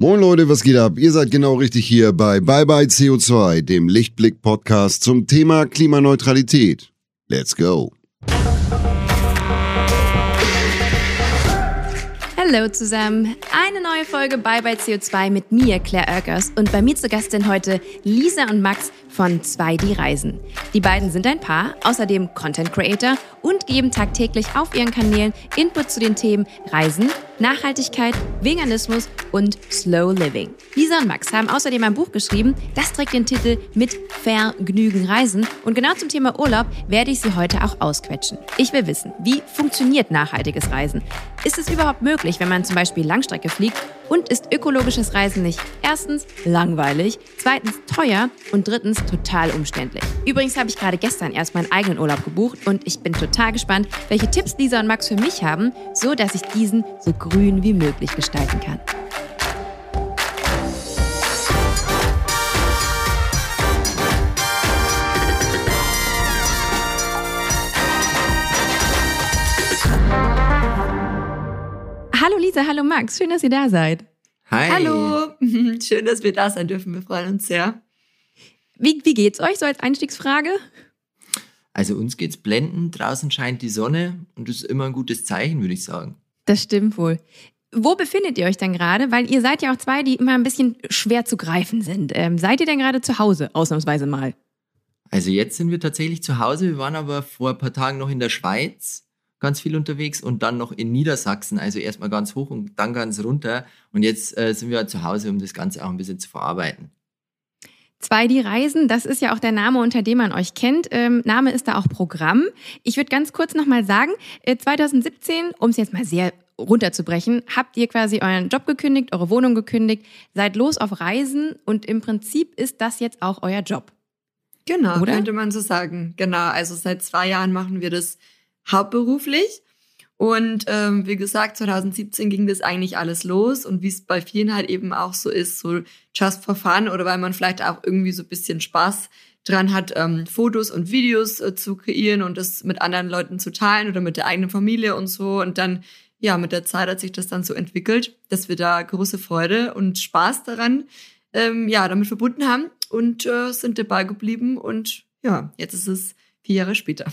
Moin Leute, was geht ab? Ihr seid genau richtig hier bei Bye Bye CO2, dem Lichtblick-Podcast zum Thema Klimaneutralität. Let's go! Hallo zusammen, eine neue Folge Bye Bye CO2 mit mir, Claire Oerkers, und bei mir zu Gast sind heute Lisa und Max von 2D Reisen. Die beiden sind ein Paar, außerdem Content Creator und geben tagtäglich auf ihren Kanälen Input zu den Themen Reisen, Nachhaltigkeit, Veganismus und Slow Living. Lisa und Max haben außerdem ein Buch geschrieben, das trägt den Titel Mit Vergnügen Reisen und genau zum Thema Urlaub werde ich sie heute auch ausquetschen. Ich will wissen, wie funktioniert nachhaltiges Reisen? Ist es überhaupt möglich, wenn man zum Beispiel Langstrecke fliegt? Und ist ökologisches Reisen nicht erstens langweilig, zweitens teuer und drittens total umständlich? Übrigens habe ich gerade gestern erst meinen eigenen Urlaub gebucht und ich bin total gespannt, welche Tipps Lisa und Max für mich haben, so dass ich diesen so grün wie möglich gestalten kann. Hallo Lisa, hallo Max, schön, dass ihr da seid. Hi. Hallo, schön, dass wir da sein dürfen. Wir freuen uns sehr. Wie, wie geht's euch so als Einstiegsfrage? Also uns geht's blendend, draußen scheint die Sonne und das ist immer ein gutes Zeichen, würde ich sagen. Das stimmt wohl. Wo befindet ihr euch denn gerade? Weil ihr seid ja auch zwei, die immer ein bisschen schwer zu greifen sind. Ähm, seid ihr denn gerade zu Hause, ausnahmsweise mal? Also jetzt sind wir tatsächlich zu Hause, wir waren aber vor ein paar Tagen noch in der Schweiz ganz viel unterwegs und dann noch in Niedersachsen, also erstmal ganz hoch und dann ganz runter. Und jetzt äh, sind wir zu Hause, um das Ganze auch ein bisschen zu verarbeiten. 2D Reisen, das ist ja auch der Name, unter dem man euch kennt. Ähm, Name ist da auch Programm. Ich würde ganz kurz nochmal sagen, äh, 2017, um es jetzt mal sehr runterzubrechen, habt ihr quasi euren Job gekündigt, eure Wohnung gekündigt, seid los auf Reisen und im Prinzip ist das jetzt auch euer Job. Genau, Oder? könnte man so sagen. Genau, also seit zwei Jahren machen wir das hauptberuflich. Und ähm, wie gesagt, 2017 ging das eigentlich alles los und wie es bei vielen halt eben auch so ist, so just for fun oder weil man vielleicht auch irgendwie so ein bisschen Spaß dran hat, ähm, Fotos und Videos äh, zu kreieren und das mit anderen Leuten zu teilen oder mit der eigenen Familie und so. Und dann, ja, mit der Zeit hat sich das dann so entwickelt, dass wir da große Freude und Spaß daran, ähm, ja, damit verbunden haben und äh, sind dabei geblieben. Und ja, jetzt ist es vier Jahre später.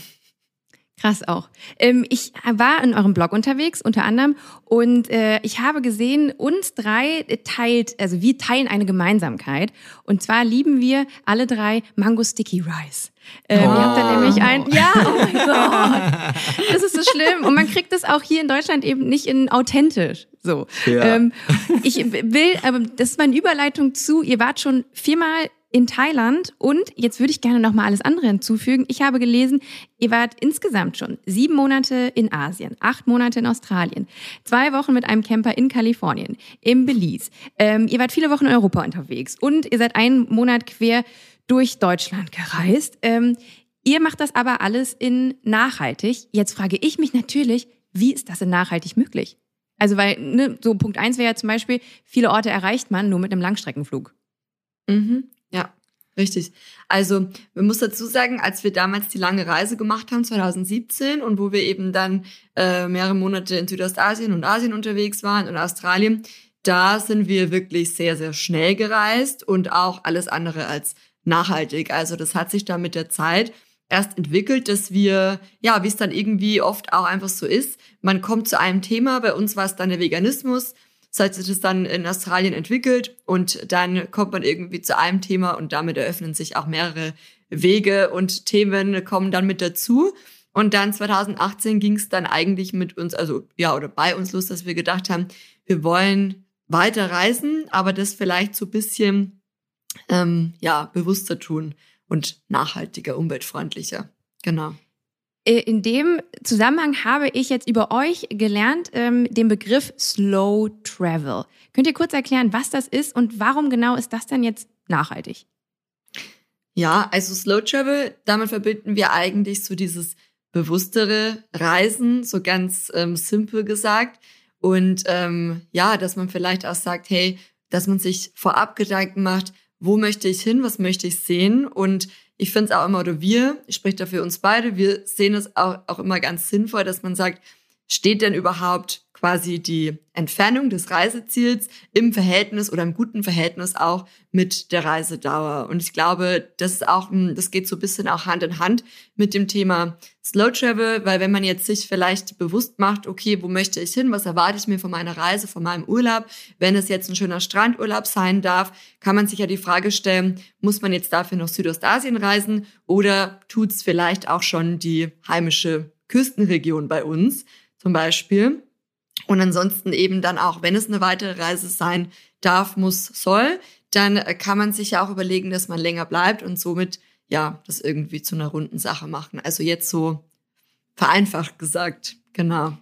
Krass auch. Ähm, ich war in eurem Blog unterwegs, unter anderem, und äh, ich habe gesehen, uns drei teilt, also wir teilen eine Gemeinsamkeit. Und zwar lieben wir alle drei Mango Sticky Rice. Ähm, Ihr habt da nämlich ein, ja, oh mein Gott, das ist so schlimm. Und man kriegt das auch hier in Deutschland eben nicht in authentisch. So. Ja. Ähm, ich will, aber das ist meine Überleitung zu, ihr wart schon viermal in Thailand und jetzt würde ich gerne noch mal alles andere hinzufügen. Ich habe gelesen, ihr wart insgesamt schon sieben Monate in Asien, acht Monate in Australien, zwei Wochen mit einem Camper in Kalifornien, im Belize. Ähm, ihr wart viele Wochen in Europa unterwegs und ihr seid einen Monat quer durch Deutschland gereist. Ähm, ihr macht das aber alles in nachhaltig. Jetzt frage ich mich natürlich, wie ist das in nachhaltig möglich? Also weil, ne, so Punkt eins wäre ja zum Beispiel, viele Orte erreicht man nur mit einem Langstreckenflug. Mhm. Richtig. Also, man muss dazu sagen, als wir damals die lange Reise gemacht haben, 2017, und wo wir eben dann äh, mehrere Monate in Südostasien und Asien unterwegs waren und Australien, da sind wir wirklich sehr, sehr schnell gereist und auch alles andere als nachhaltig. Also, das hat sich da mit der Zeit erst entwickelt, dass wir, ja, wie es dann irgendwie oft auch einfach so ist, man kommt zu einem Thema, bei uns war es dann der Veganismus, das hat sich das dann in Australien entwickelt und dann kommt man irgendwie zu einem Thema und damit eröffnen sich auch mehrere Wege und Themen kommen dann mit dazu. Und dann 2018 ging es dann eigentlich mit uns, also ja, oder bei uns los, dass wir gedacht haben, wir wollen weiter reisen, aber das vielleicht so ein bisschen ähm, ja, bewusster tun und nachhaltiger, umweltfreundlicher. Genau. Äh, In dem Zusammenhang habe ich jetzt über euch gelernt, ähm, den Begriff Slow Travel. Könnt ihr kurz erklären, was das ist und warum genau ist das denn jetzt nachhaltig? Ja, also Slow Travel, damit verbinden wir eigentlich so dieses bewusstere Reisen, so ganz ähm, simpel gesagt. Und ähm, ja, dass man vielleicht auch sagt, hey, dass man sich vorab Gedanken macht, wo möchte ich hin, was möchte ich sehen und ich finde es auch immer, oder wir, ich spreche da für uns beide, wir sehen es auch, auch immer ganz sinnvoll, dass man sagt, steht denn überhaupt quasi die Entfernung des Reiseziels im Verhältnis oder im guten Verhältnis auch mit der Reisedauer. Und ich glaube, das ist auch, das geht so ein bisschen auch Hand in Hand mit dem Thema Slow Travel, weil wenn man jetzt sich vielleicht bewusst macht, okay, wo möchte ich hin, was erwarte ich mir von meiner Reise, von meinem Urlaub, wenn es jetzt ein schöner Strandurlaub sein darf, kann man sich ja die Frage stellen, muss man jetzt dafür noch Südostasien reisen oder tut's vielleicht auch schon die heimische Küstenregion bei uns zum Beispiel? Und ansonsten eben dann auch, wenn es eine weitere Reise sein darf, muss, soll, dann kann man sich ja auch überlegen, dass man länger bleibt und somit ja das irgendwie zu einer runden Sache machen. Also jetzt so vereinfacht gesagt, genau.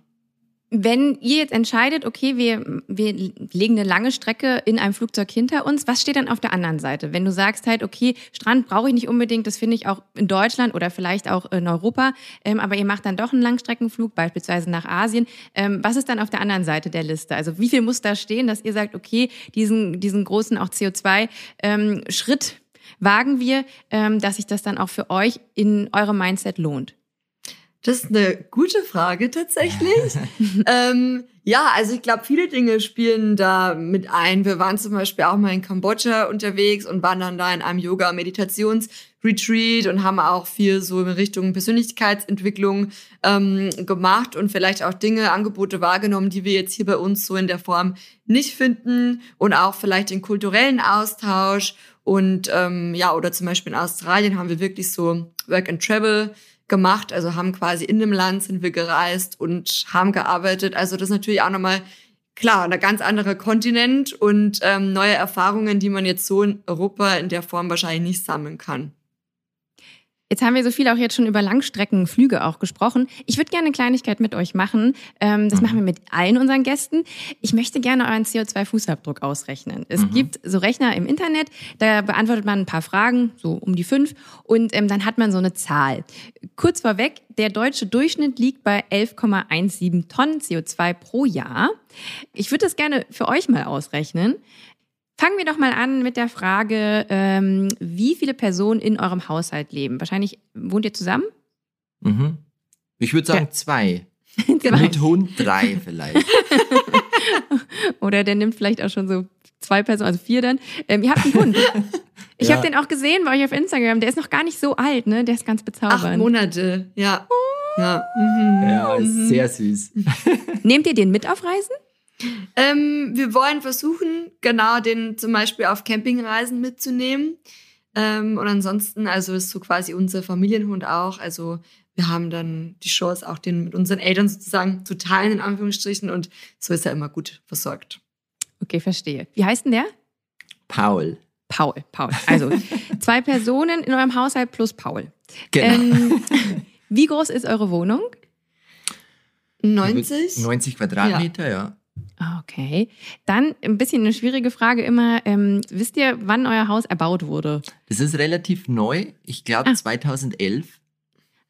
Wenn ihr jetzt entscheidet, okay, wir, wir legen eine lange Strecke in einem Flugzeug hinter uns, was steht dann auf der anderen Seite? Wenn du sagst halt, okay, Strand brauche ich nicht unbedingt, das finde ich auch in Deutschland oder vielleicht auch in Europa, ähm, aber ihr macht dann doch einen Langstreckenflug, beispielsweise nach Asien. Ähm, was ist dann auf der anderen Seite der Liste? Also wie viel muss da stehen, dass ihr sagt, okay, diesen, diesen großen auch CO2-Schritt ähm, wagen wir, ähm, dass sich das dann auch für euch in eurem Mindset lohnt? Das ist eine gute Frage tatsächlich. ähm, ja, also ich glaube, viele Dinge spielen da mit ein. Wir waren zum Beispiel auch mal in Kambodscha unterwegs und waren dann da in einem Yoga-Meditationsretreat und haben auch viel so in Richtung Persönlichkeitsentwicklung ähm, gemacht und vielleicht auch Dinge, Angebote wahrgenommen, die wir jetzt hier bei uns so in der Form nicht finden und auch vielleicht den kulturellen Austausch und ähm, ja, oder zum Beispiel in Australien haben wir wirklich so Work and Travel gemacht, also haben quasi in dem Land sind wir gereist und haben gearbeitet. Also das ist natürlich auch nochmal klar, ein ganz anderer Kontinent und ähm, neue Erfahrungen, die man jetzt so in Europa in der Form wahrscheinlich nicht sammeln kann. Jetzt haben wir so viel auch jetzt schon über Langstreckenflüge auch gesprochen. Ich würde gerne eine Kleinigkeit mit euch machen. Ähm, das mhm. machen wir mit allen unseren Gästen. Ich möchte gerne euren CO2-Fußabdruck ausrechnen. Es mhm. gibt so Rechner im Internet, da beantwortet man ein paar Fragen, so um die fünf, und ähm, dann hat man so eine Zahl. Kurz vorweg, der deutsche Durchschnitt liegt bei 11,17 Tonnen CO2 pro Jahr. Ich würde das gerne für euch mal ausrechnen. Fangen wir doch mal an mit der Frage, ähm, wie viele Personen in eurem Haushalt leben. Wahrscheinlich wohnt ihr zusammen? Mhm. Ich würde sagen ja. zwei. zwei. Mit Hund drei vielleicht. Oder der nimmt vielleicht auch schon so zwei Personen, also vier dann. Ähm, ihr habt einen Hund. Ich ja. habe den auch gesehen bei euch auf Instagram. Der ist noch gar nicht so alt, ne? Der ist ganz bezaubernd. Acht Monate, ja. Oh. Ja, mhm. ja ist sehr süß. Nehmt ihr den mit auf Reisen? Ähm, wir wollen versuchen, genau den zum Beispiel auf Campingreisen mitzunehmen. Ähm, und ansonsten, also ist so quasi unser Familienhund auch. Also wir haben dann die Chance, auch den mit unseren Eltern sozusagen zu teilen, in Anführungsstrichen. Und so ist er immer gut versorgt. Okay, verstehe. Wie heißt denn der? Paul. Paul, Paul. Also zwei Personen in eurem Haushalt plus Paul. Genau. Ähm, wie groß ist eure Wohnung? 90. 90 Quadratmeter, ja. ja. Okay. Dann ein bisschen eine schwierige Frage immer. Ähm, wisst ihr, wann euer Haus erbaut wurde? Das ist relativ neu. Ich glaube ah. 2011.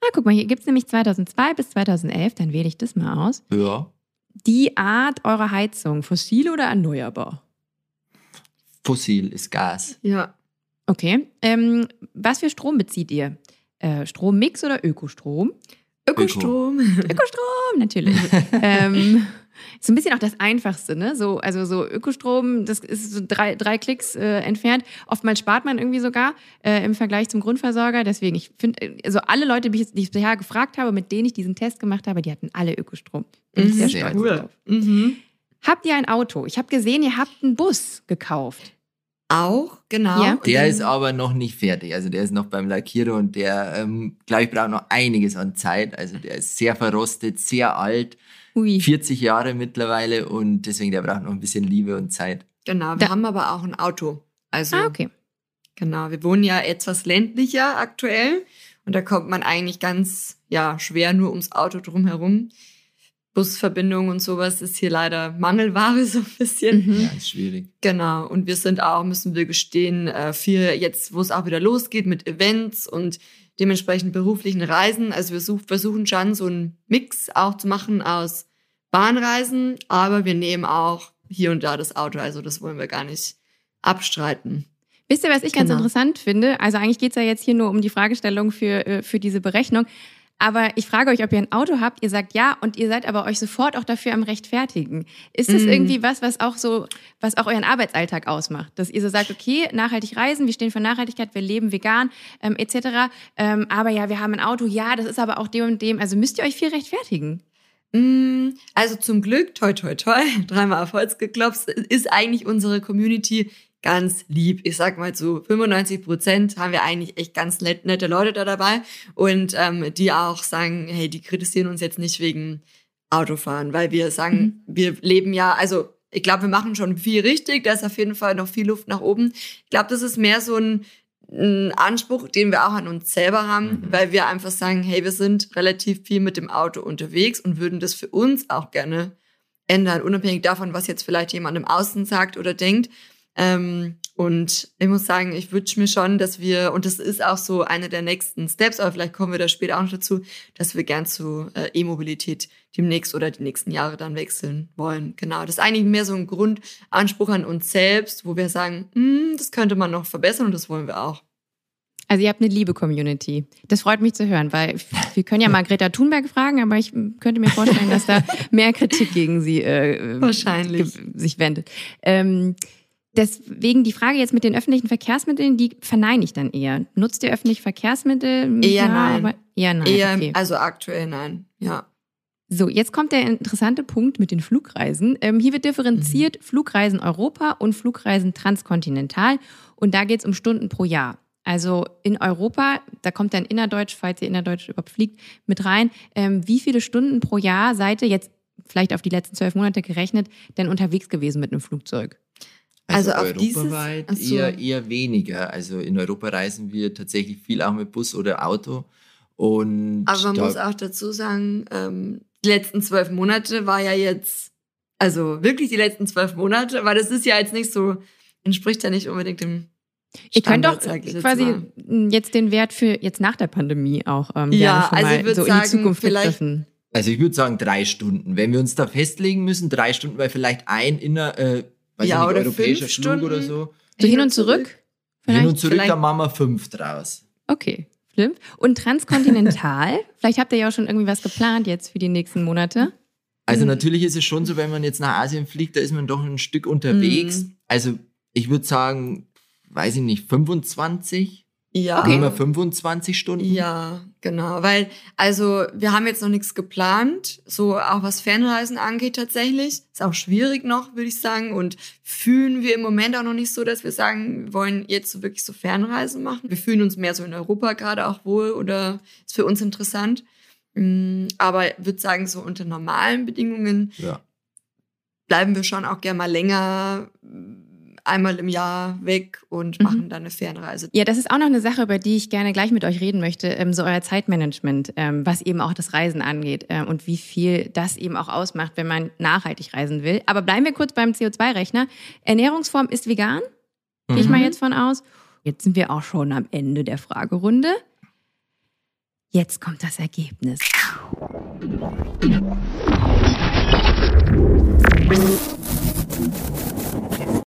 Ah, guck mal, hier gibt es nämlich 2002 bis 2011. Dann wähle ich das mal aus. Ja. Die Art eurer Heizung, fossil oder erneuerbar? Fossil ist Gas. Ja. Okay. Ähm, was für Strom bezieht ihr? Äh, Strommix oder Ökostrom? Ökostrom. Öko. Ökostrom, natürlich. ähm, so ein bisschen auch das Einfachste, ne? So, also so Ökostrom, das ist so drei, drei Klicks äh, entfernt. Oftmals spart man irgendwie sogar äh, im Vergleich zum Grundversorger. Deswegen, ich finde, also alle Leute, die ich, die ich bisher gefragt habe, mit denen ich diesen Test gemacht habe, die hatten alle Ökostrom. Bin mhm. sehr, sehr stolz cool. drauf. Mhm. Habt ihr ein Auto? Ich habe gesehen, ihr habt einen Bus gekauft. Auch, genau. Ja. Der ist aber noch nicht fertig. Also der ist noch beim Lackierer und der, ähm, glaube ich, braucht noch einiges an Zeit. Also der ist sehr verrostet, sehr alt. Ui. 40 Jahre mittlerweile und deswegen der braucht noch ein bisschen Liebe und Zeit. Genau, wir da. haben aber auch ein Auto. Also, ah, okay. Genau, wir wohnen ja etwas ländlicher aktuell und da kommt man eigentlich ganz ja schwer nur ums Auto drumherum. Busverbindung und sowas ist hier leider Mangelware so ein bisschen. Mhm. Ja, ist schwierig. Genau. Und wir sind auch, müssen wir gestehen, äh, für jetzt, wo es auch wieder losgeht mit Events und dementsprechend beruflichen Reisen. Also wir versuchen schon so einen Mix auch zu machen aus Bahnreisen, aber wir nehmen auch hier und da das Auto. Also das wollen wir gar nicht abstreiten. Wisst ihr, was ich ganz genau. interessant finde? Also eigentlich geht es ja jetzt hier nur um die Fragestellung für, äh, für diese Berechnung. Aber ich frage euch, ob ihr ein Auto habt. Ihr sagt ja und ihr seid aber euch sofort auch dafür am Rechtfertigen. Ist das Mm. irgendwie was, was auch so, was auch euren Arbeitsalltag ausmacht? Dass ihr so sagt, okay, nachhaltig reisen, wir stehen für Nachhaltigkeit, wir leben vegan, ähm, etc. Ähm, aber ja, wir haben ein Auto, ja, das ist aber auch dem und dem. Also müsst ihr euch viel rechtfertigen. Mm, Also zum Glück, toi toi toi, dreimal auf Holz geklopft, ist eigentlich unsere Community ganz lieb. Ich sag mal zu 95 Prozent haben wir eigentlich echt ganz net, nette Leute da dabei und ähm, die auch sagen, hey, die kritisieren uns jetzt nicht wegen Autofahren, weil wir sagen, wir leben ja, also ich glaube, wir machen schon viel richtig, da ist auf jeden Fall noch viel Luft nach oben. Ich glaube, das ist mehr so ein, ein Anspruch, den wir auch an uns selber haben, Mhm. weil wir einfach sagen, hey, wir sind relativ viel mit dem Auto unterwegs und würden das für uns auch gerne ändern, unabhängig davon, was jetzt vielleicht jemand im Außen sagt oder denkt. Ähm, und ich muss sagen, ich wünsche mir schon, dass wir, und das ist auch so einer der nächsten Steps, aber vielleicht kommen wir da später auch noch dazu, dass wir gern zu äh, E-Mobilität demnächst oder die nächsten Jahre dann wechseln wollen. Genau. Das ist eigentlich mehr so ein Grundanspruch an uns selbst, wo wir sagen, "Hm, das könnte man noch verbessern und das wollen wir auch. Also ihr habt eine liebe Community. Das freut mich zu hören, weil wir können ja mal Greta Thunberg fragen, aber ich könnte mir vorstellen, dass da mehr Kritik gegen sie äh, Wahrscheinlich. sich wendet. Ähm, deswegen die Frage jetzt mit den öffentlichen Verkehrsmitteln, die verneine ich dann eher. Nutzt ihr öffentliche Verkehrsmittel? Eher nein. aber eher nein. Eher, okay. also aktuell nein. Ja. So, jetzt kommt der interessante Punkt mit den Flugreisen. Ähm, hier wird differenziert Mhm. Flugreisen Europa und Flugreisen transkontinental. Und da geht es um Stunden pro Jahr. Also in Europa, da kommt dann innerdeutsch, falls ihr innerdeutsch überhaupt fliegt, mit rein. Ähm, wie viele Stunden pro Jahr seid ihr jetzt vielleicht auf die letzten zwölf Monate gerechnet, denn unterwegs gewesen mit einem Flugzeug? Also auf dieses- europaweit so. eher, eher weniger. Also in Europa reisen wir tatsächlich viel auch mit Bus oder Auto. Und Aber man da, muss auch dazu sagen, ähm, die letzten zwölf Monate war ja jetzt, also wirklich die letzten zwölf Monate, weil das ist ja jetzt nicht so, entspricht ja nicht unbedingt dem Ihr könnt doch ich quasi mal. jetzt den Wert für jetzt nach der Pandemie auch ähm, Ja, also mal ich so in sagen, die Zukunft vielleicht- begriffen. also ich würde sagen drei Stunden. Wenn wir uns da festlegen müssen, drei Stunden, weil vielleicht ein inner, äh, weiß Ja, ich nicht, oder europäischer fünf Flug Stunden. oder so. So hin und zurück? Hin und zurück, vielleicht- dann machen wir fünf draus. Okay, schlimm. Und transkontinental? Vielleicht habt ihr ja auch schon irgendwie was geplant jetzt für die nächsten Monate. Also Mhm. natürlich ist es schon so, wenn man jetzt nach Asien fliegt, da ist man doch ein Stück unterwegs. Mhm. Also ich würde sagen, weiß ich nicht, 25? Ja. Okay. Immer 25 Stunden? Ja, genau. Weil, also, wir haben jetzt noch nichts geplant, so auch was Fernreisen angeht tatsächlich. Ist auch schwierig noch, würde ich sagen. Und fühlen wir im Moment auch noch nicht so, dass wir sagen, wir wollen jetzt so wirklich so Fernreisen machen. Wir fühlen uns mehr so in Europa gerade auch wohl oder ist für uns interessant. Mm, Aber ich würde sagen, so unter normalen Bedingungen Ja. bleiben wir schon auch gerne mal länger einmal im Jahr weg und Mhm. machen dann eine Fernreise. Ja, das ist auch noch eine Sache, über die ich gerne gleich mit euch reden möchte, ähm, so euer Zeitmanagement, ähm, was eben auch das Reisen angeht ähm, und wie viel das eben auch ausmacht, wenn man nachhaltig reisen will. Aber bleiben wir kurz beim CO2-Rechner. Ernährungsform ist vegan, gehe ich Mhm. mal jetzt von aus. Jetzt sind wir auch schon am Ende der Fragerunde. Jetzt kommt das Ergebnis.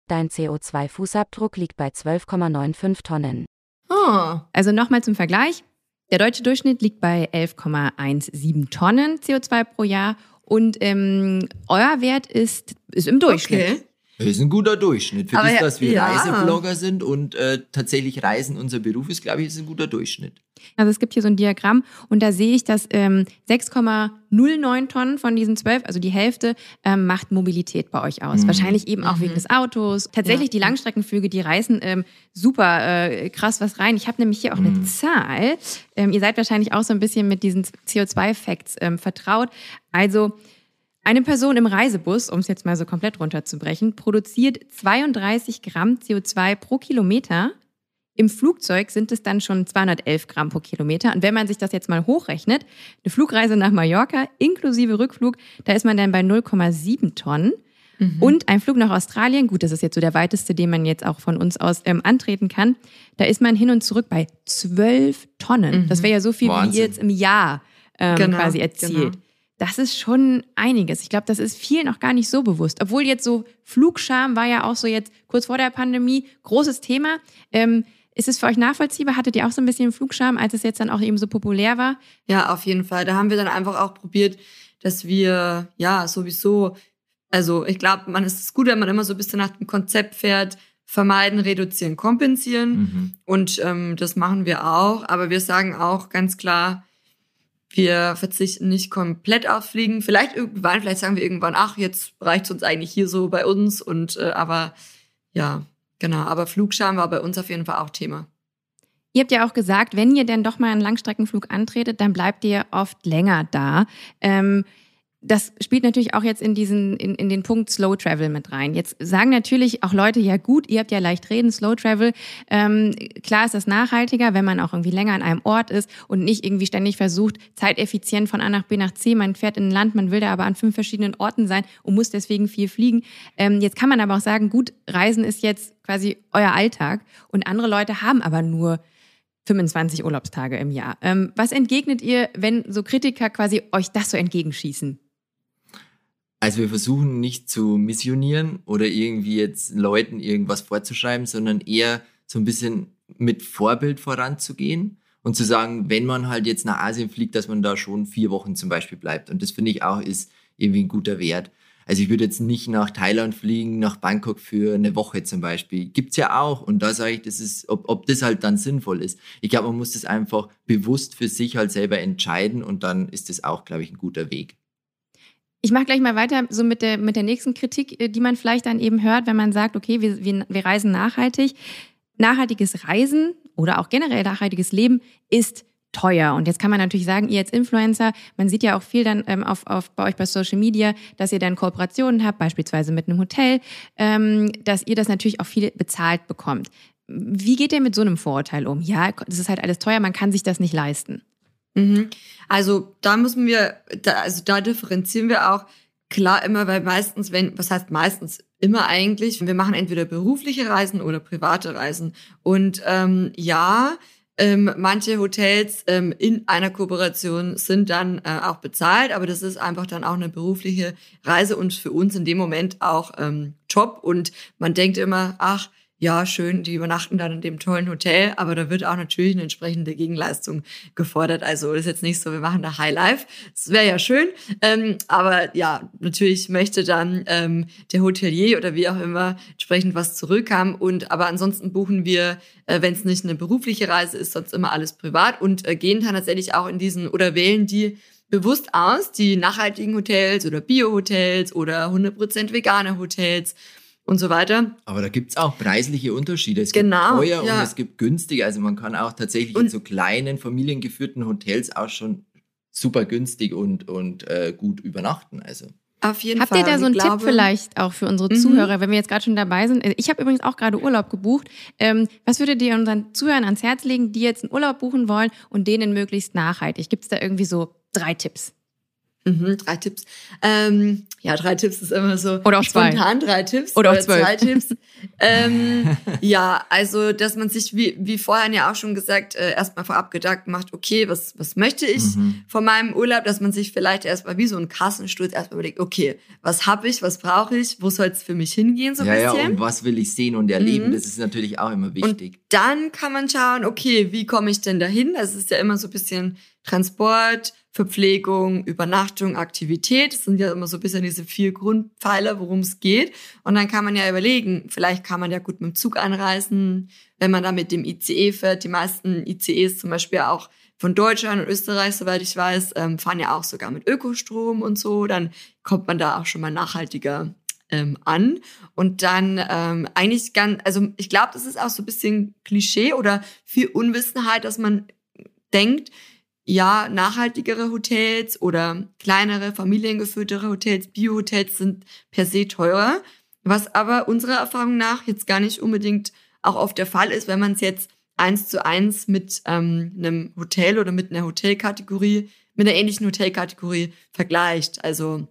Dein CO2-Fußabdruck liegt bei 12,95 Tonnen. Oh, Also nochmal zum Vergleich. Der deutsche Durchschnitt liegt bei 11,17 Tonnen CO2 pro Jahr und ähm, euer Wert ist, ist im Durchschnitt. okay. Das ist ein guter Durchschnitt. Für Aber das, dass wir ja. Reiseblogger sind und äh, tatsächlich Reisen unser Beruf ist, glaube ich, ist ein guter Durchschnitt. Also es gibt hier so ein Diagramm und da sehe ich, dass ähm, 6,09 Tonnen von diesen 12, also die Hälfte, ähm, macht Mobilität bei euch aus. Mhm. Wahrscheinlich eben auch Mhm. wegen des Autos. Tatsächlich Ja. die Langstreckenflüge, die reißen ähm, super äh, krass was rein. Ich habe nämlich hier auch eine Mhm. Zahl. Ähm, ihr seid wahrscheinlich auch so ein bisschen mit diesen CO2-Facts ähm, vertraut. Also eine Person im Reisebus, um es jetzt mal so komplett runterzubrechen, produziert 32 Gramm CO2 pro Kilometer. Im Flugzeug sind es dann schon 211 Gramm pro Kilometer. Und wenn man sich das jetzt mal hochrechnet, eine Flugreise nach Mallorca inklusive Rückflug, da ist man dann bei 0,7 Tonnen. Mhm. Und ein Flug nach Australien, gut, das ist jetzt so der weiteste, den man jetzt auch von uns aus ähm, antreten kann, da ist man hin und zurück bei 12 Tonnen. Mhm. Das wäre ja so viel, wie Wahnsinn. ihr jetzt im Jahr ähm, Genau, quasi erzielt. genau. Das ist schon einiges. Ich glaube, das ist vielen auch gar nicht so bewusst. Obwohl jetzt so Flugscham war ja auch so jetzt kurz vor der Pandemie großes Thema. Ähm, Ist es für euch nachvollziehbar? Hattet ihr auch so ein bisschen Flugscham, als es jetzt dann auch eben so populär war? Ja, auf jeden Fall. Da haben wir dann einfach auch probiert, dass wir ja sowieso, also ich glaube, man ist es gut, wenn man immer so ein bisschen nach dem Konzept fährt, vermeiden, reduzieren, kompensieren. Mhm. Und ähm, das machen wir auch. Aber wir sagen auch ganz klar, wir verzichten nicht komplett auf Fliegen. Vielleicht irgendwann, vielleicht sagen wir irgendwann, ach, jetzt reicht es uns eigentlich hier so bei uns. Und äh, aber ja, genau. Aber Flugscham war bei uns auf jeden Fall auch Thema. Ihr habt ja auch gesagt, wenn ihr denn doch mal einen Langstreckenflug antretet, dann bleibt ihr oft länger da. Ähm, das spielt natürlich auch jetzt in diesen, in, in den Punkt Slow Travel mit rein. Jetzt sagen natürlich auch Leute, ja gut, ihr habt ja leicht reden, Slow Travel. Ähm, klar ist das nachhaltiger, wenn man auch irgendwie länger an einem Ort ist und nicht irgendwie ständig versucht, zeiteffizient von A nach B nach C. Man fährt in ein Land, man will da aber an fünf verschiedenen Orten sein und muss deswegen viel fliegen. Ähm, jetzt kann man aber auch sagen, gut, Reisen ist jetzt quasi euer Alltag und andere Leute haben aber nur 25 Urlaubstage im Jahr. Ähm, was entgegnet ihr, wenn so Kritiker quasi euch das so entgegenschießen? Also wir versuchen nicht zu missionieren oder irgendwie jetzt Leuten irgendwas vorzuschreiben, sondern eher so ein bisschen mit Vorbild voranzugehen und zu sagen, wenn man halt jetzt nach Asien fliegt, dass man da schon vier Wochen zum Beispiel bleibt. Und das finde ich auch ist irgendwie ein guter Wert. Also ich würde jetzt nicht nach Thailand fliegen, nach Bangkok für eine Woche zum Beispiel. Gibt's ja auch. Und da sage ich, das ist, ob, ob das halt dann sinnvoll ist. Ich glaube, man muss das einfach bewusst für sich halt selber entscheiden und dann ist das auch, glaube ich, ein guter Weg. Ich mache gleich mal weiter so mit der, mit der nächsten Kritik, äh, die man vielleicht dann eben hört, wenn man sagt, okay, wir, wir, wir reisen nachhaltig. Nachhaltiges Reisen oder auch generell nachhaltiges Leben ist teuer. Und jetzt kann man natürlich sagen, ihr als Influencer, man sieht ja auch viel dann ähm, auf, auf, bei euch bei Social Media, dass ihr dann Kooperationen habt, beispielsweise mit einem Hotel, ähm, dass ihr das natürlich auch viel bezahlt bekommt. Wie geht ihr mit so einem Vorurteil um? Ja, das ist halt alles teuer, man kann sich das nicht leisten. Mhm. Also da müssen wir, da, also da differenzieren wir auch klar immer, weil meistens, wenn, was heißt meistens, immer eigentlich, wir machen entweder berufliche Reisen oder private Reisen. Und ähm, ja, ähm, manche Hotels ähm, in einer Kooperation sind dann äh, auch bezahlt, aber das ist einfach dann auch eine berufliche Reise und für uns in dem Moment auch ähm, Job. Und man denkt immer, ach, ja, schön, die übernachten dann in dem tollen Hotel, aber da wird auch natürlich eine entsprechende Gegenleistung gefordert. Also ist jetzt nicht so, wir machen da High Life. Das wäre ja schön. Ähm, aber ja, natürlich möchte dann ähm, der Hotelier oder wie auch immer entsprechend was zurückhaben. Und aber ansonsten buchen wir, äh, wenn es nicht eine berufliche Reise ist, sonst immer alles privat und äh, gehen dann tatsächlich auch in diesen oder wählen die bewusst aus, die nachhaltigen Hotels oder Bio-Hotels oder 100% vegane Hotels und so weiter. Aber da gibt's auch preisliche Unterschiede. Es genau, gibt teuer ja. und es gibt günstig. Also man kann auch tatsächlich und in so kleinen familiengeführten Hotels auch schon super günstig und, und äh, gut übernachten. Also. Auf jeden Habt Fall. Habt ihr da so einen Tipp vielleicht auch für unsere mhm. Zuhörer, wenn wir jetzt gerade schon dabei sind? Ich habe übrigens auch gerade Urlaub gebucht. Ähm, was würdet ihr unseren Zuhörern ans Herz legen, die jetzt einen Urlaub buchen wollen und denen möglichst nachhaltig? Gibt es da irgendwie so drei Tipps? Mhm, drei Tipps. Ähm, ja, drei Tipps ist immer so oder auch spontan zwei. drei Tipps oder, oder zwei Tipps. ähm, ja, also dass man sich wie wie vorhin ja auch schon gesagt äh, erstmal vorab Gedanken macht, okay, was was möchte ich mhm. von meinem Urlaub, dass man sich vielleicht erstmal wie so ein Kassensturz erstmal überlegt, okay, was habe ich, was brauche ich, wo soll es für mich hingehen so ein ja, bisschen? Ja, und was will ich sehen und erleben? Mhm. Das ist natürlich auch immer wichtig. Und dann kann man schauen, okay, wie komme ich denn dahin? Das ist ja immer so ein bisschen Transport, Verpflegung, Übernachtung, Aktivität. Das sind ja immer so ein bisschen diese vier Grundpfeiler, worum es geht. Und dann kann man ja überlegen, vielleicht kann man ja gut mit dem Zug anreisen, wenn man da mit dem ICE fährt. Die meisten ICEs zum Beispiel auch von Deutschland und Österreich, soweit ich weiß, ähm, fahren ja auch sogar mit Ökostrom und so. Dann kommt man da auch schon mal nachhaltiger ähm, an. Und dann ähm, eigentlich ganz, also ich glaube, das ist auch so ein bisschen Klischee oder viel Unwissenheit, dass man denkt, ja, nachhaltigere Hotels oder kleinere, familiengeführtere Hotels, Bio-Hotels sind per se teurer. Was aber unserer Erfahrung nach jetzt gar nicht unbedingt auch oft der Fall ist, wenn man es jetzt eins zu eins mit ähm, einem Hotel oder mit einer Hotelkategorie, mit einer ähnlichen Hotelkategorie vergleicht. Also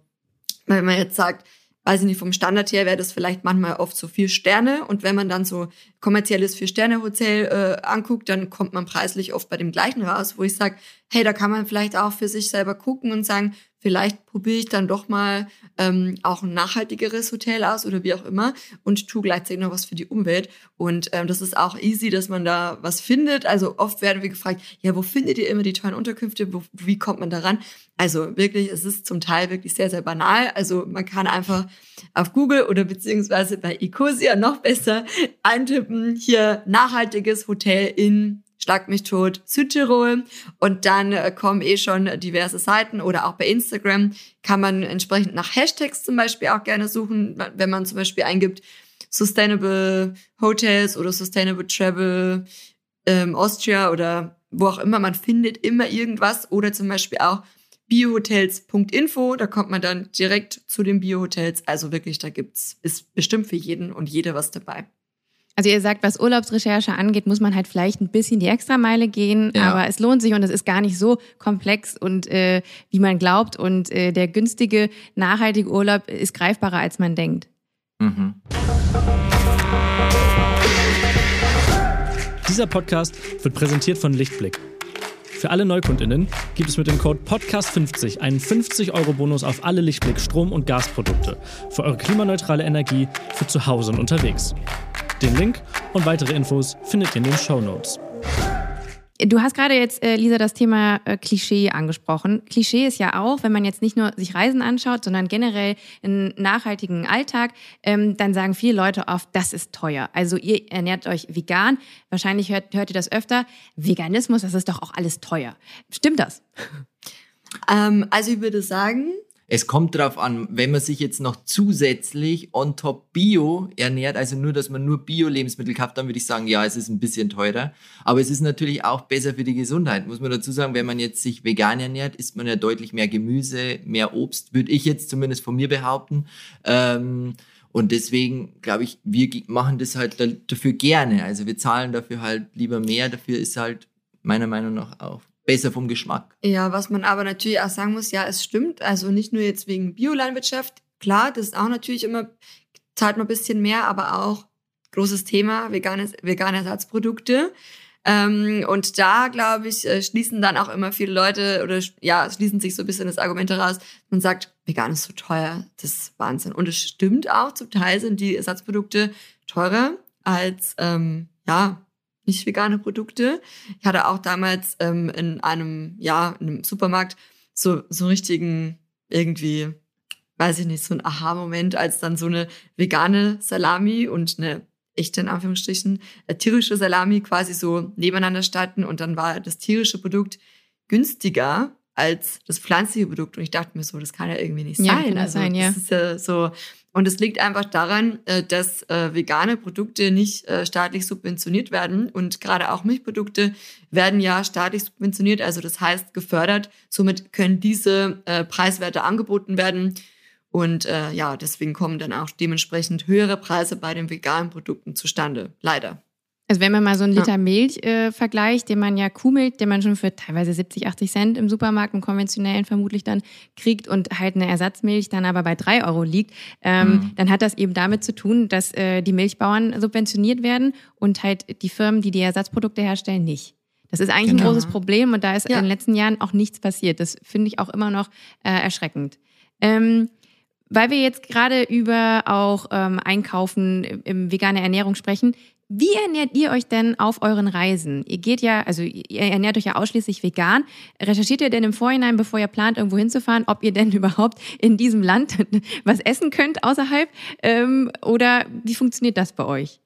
wenn man jetzt sagt, weiß ich nicht, vom Standard her wäre das vielleicht manchmal oft so vier Sterne. Und wenn man dann so kommerzielles Vier-Sterne-Hotel äh, anguckt, dann kommt man preislich oft bei dem gleichen raus, wo ich sage, hey, da kann man vielleicht auch für sich selber gucken und sagen, vielleicht probiere ich dann doch mal ähm, auch ein nachhaltigeres Hotel aus oder wie auch immer und tue gleichzeitig noch was für die Umwelt. Und ähm, das ist auch easy, dass man da was findet. Also oft werden wir gefragt, ja, wo findet ihr immer die tollen Unterkünfte? Wo, wie kommt man daran? Also wirklich, es ist zum Teil wirklich sehr, sehr banal. Also man kann einfach auf Google oder beziehungsweise bei Ecosia noch besser eintippen, hier nachhaltiges Hotel in Schlag mich tot Südtirol und dann äh, kommen eh schon diverse Seiten oder auch bei Instagram kann man entsprechend nach Hashtags zum Beispiel auch gerne suchen, wenn man zum Beispiel eingibt Sustainable Hotels oder Sustainable Travel ähm, Austria oder wo auch immer, man findet immer irgendwas oder zum Beispiel auch biohotels.info, da kommt man dann direkt zu den Biohotels. Also wirklich, da gibt's, ist bestimmt für jeden und jede was dabei. Also ihr sagt, was Urlaubsrecherche angeht, muss man halt vielleicht ein bisschen die Extrameile gehen, ja. aber es lohnt sich und es ist gar nicht so komplex und äh, wie man glaubt und äh, der günstige, nachhaltige Urlaub ist greifbarer, als man denkt. Mhm. Dieser Podcast wird präsentiert von Lichtblick. Für alle Neukundinnen gibt es mit dem Code Podcast50 einen 50-Euro-Bonus auf alle Lichtblick Strom- und Gasprodukte für eure klimaneutrale Energie für zu Hause und unterwegs. Den Link und weitere Infos findet ihr in den Show Notes. Du hast gerade jetzt, äh, Lisa, das Thema äh, Klischee angesprochen. Klischee ist ja auch, wenn man jetzt nicht nur sich Reisen anschaut, sondern generell einen nachhaltigen Alltag, ähm, dann sagen viele Leute oft, das ist teuer. Also ihr ernährt euch vegan. Wahrscheinlich hört, hört ihr das öfter. Veganismus, das ist doch auch alles teuer. Stimmt das? Ähm, also ich würde sagen, es kommt darauf an, wenn man sich jetzt noch zusätzlich on top Bio ernährt, also nur, dass man nur Bio-Lebensmittel kauft, dann würde ich sagen, ja, es ist ein bisschen teurer. Aber es ist natürlich auch besser für die Gesundheit. Muss man dazu sagen, wenn man jetzt sich vegan ernährt, isst man ja deutlich mehr Gemüse, mehr Obst, würde ich jetzt zumindest von mir behaupten. Ähm, und deswegen glaube ich, wir machen das halt dafür gerne. Also wir zahlen dafür halt lieber mehr. Dafür ist halt meiner Meinung nach auch besser vom Geschmack. Ja, was man aber natürlich auch sagen muss, ja, es stimmt. Also nicht nur jetzt wegen Biolandwirtschaft. Klar, das ist auch natürlich immer, zahlt man ein bisschen mehr, aber auch großes Thema, vegane, vegane Ersatzprodukte. Ähm, und da, glaube ich, äh, schließen dann auch immer viele Leute oder ja, schließen sich so ein bisschen das Argument heraus. Man sagt, vegan ist so teuer, das ist Wahnsinn. Und es stimmt auch, zum Teil sind die Ersatzprodukte teurer als ähm, ja, nicht vegane Produkte. Ich hatte auch damals ähm, in einem, ja, in einem Supermarkt so, so richtigen, irgendwie, weiß ich nicht, so ein Aha-Moment, als dann so eine vegane Salami und eine echte, in Anführungsstrichen, äh, tierische Salami quasi so nebeneinander standen und dann war das tierische Produkt günstiger als das pflanzliche Produkt. Und ich dachte mir so, das kann ja irgendwie nicht ja, sein. also, sein, ja. Das ist ja so, und es liegt einfach daran, äh, dass äh, vegane Produkte nicht äh, staatlich subventioniert werden. Und gerade auch Milchprodukte werden ja staatlich subventioniert, also das heißt gefördert. Somit können diese Preiswerte angeboten werden. Und ja, deswegen kommen dann auch dementsprechend höhere Preise bei den veganen Produkten zustande. Leider. Also wenn man mal so einen Liter ja. Milch äh, vergleicht, den man ja Kuhmilch, den man schon für teilweise 70, 80 Cent im Supermarkt, im konventionellen vermutlich dann kriegt und halt eine Ersatzmilch dann aber bei drei Euro liegt, ähm, mhm. dann hat das eben damit zu tun, dass äh, die Milchbauern subventioniert werden und halt die Firmen, die die Ersatzprodukte herstellen, nicht. Das ist eigentlich genau. ein großes Problem und da ist ja. in den letzten Jahren auch nichts passiert. Das finde ich auch immer noch äh, erschreckend. Ähm, weil wir jetzt gerade über auch ähm, Einkaufen im vegane Ernährung sprechen, wie ernährt ihr euch denn auf euren Reisen? Ihr geht ja, also ihr ernährt euch ja ausschließlich vegan. Recherchiert ihr denn im Vorhinein, bevor ihr plant, irgendwo hinzufahren, ob ihr denn überhaupt in diesem Land was essen könnt außerhalb? Ähm, oder wie funktioniert das bei euch?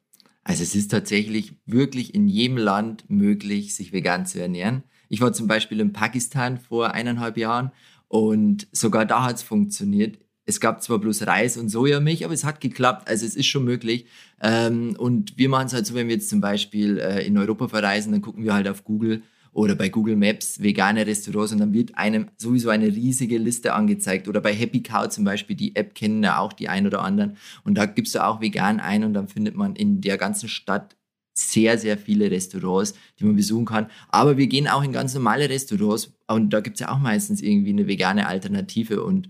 Also es ist tatsächlich wirklich in jedem Land möglich, sich vegan zu ernähren. Ich war zum Beispiel in Pakistan vor eineinhalb Jahren und sogar da hat es funktioniert. Es gab zwar bloß Reis und Sojamilch, aber es hat geklappt. Also es ist schon möglich. Ähm, und wir machen es halt so, wenn wir jetzt zum Beispiel äh, in Europa verreisen, dann gucken wir halt auf Google oder bei Google Maps vegane Restaurants und dann wird einem sowieso eine riesige Liste angezeigt. Oder bei Happy Cow zum Beispiel, die App kennen ja auch die ein oder anderen. Und da gibst du auch vegan ein und dann findet man in der ganzen Stadt sehr, sehr viele Restaurants, die man besuchen kann. Aber wir gehen auch in ganz normale Restaurants und da gibt es ja auch meistens irgendwie eine vegane Alternative und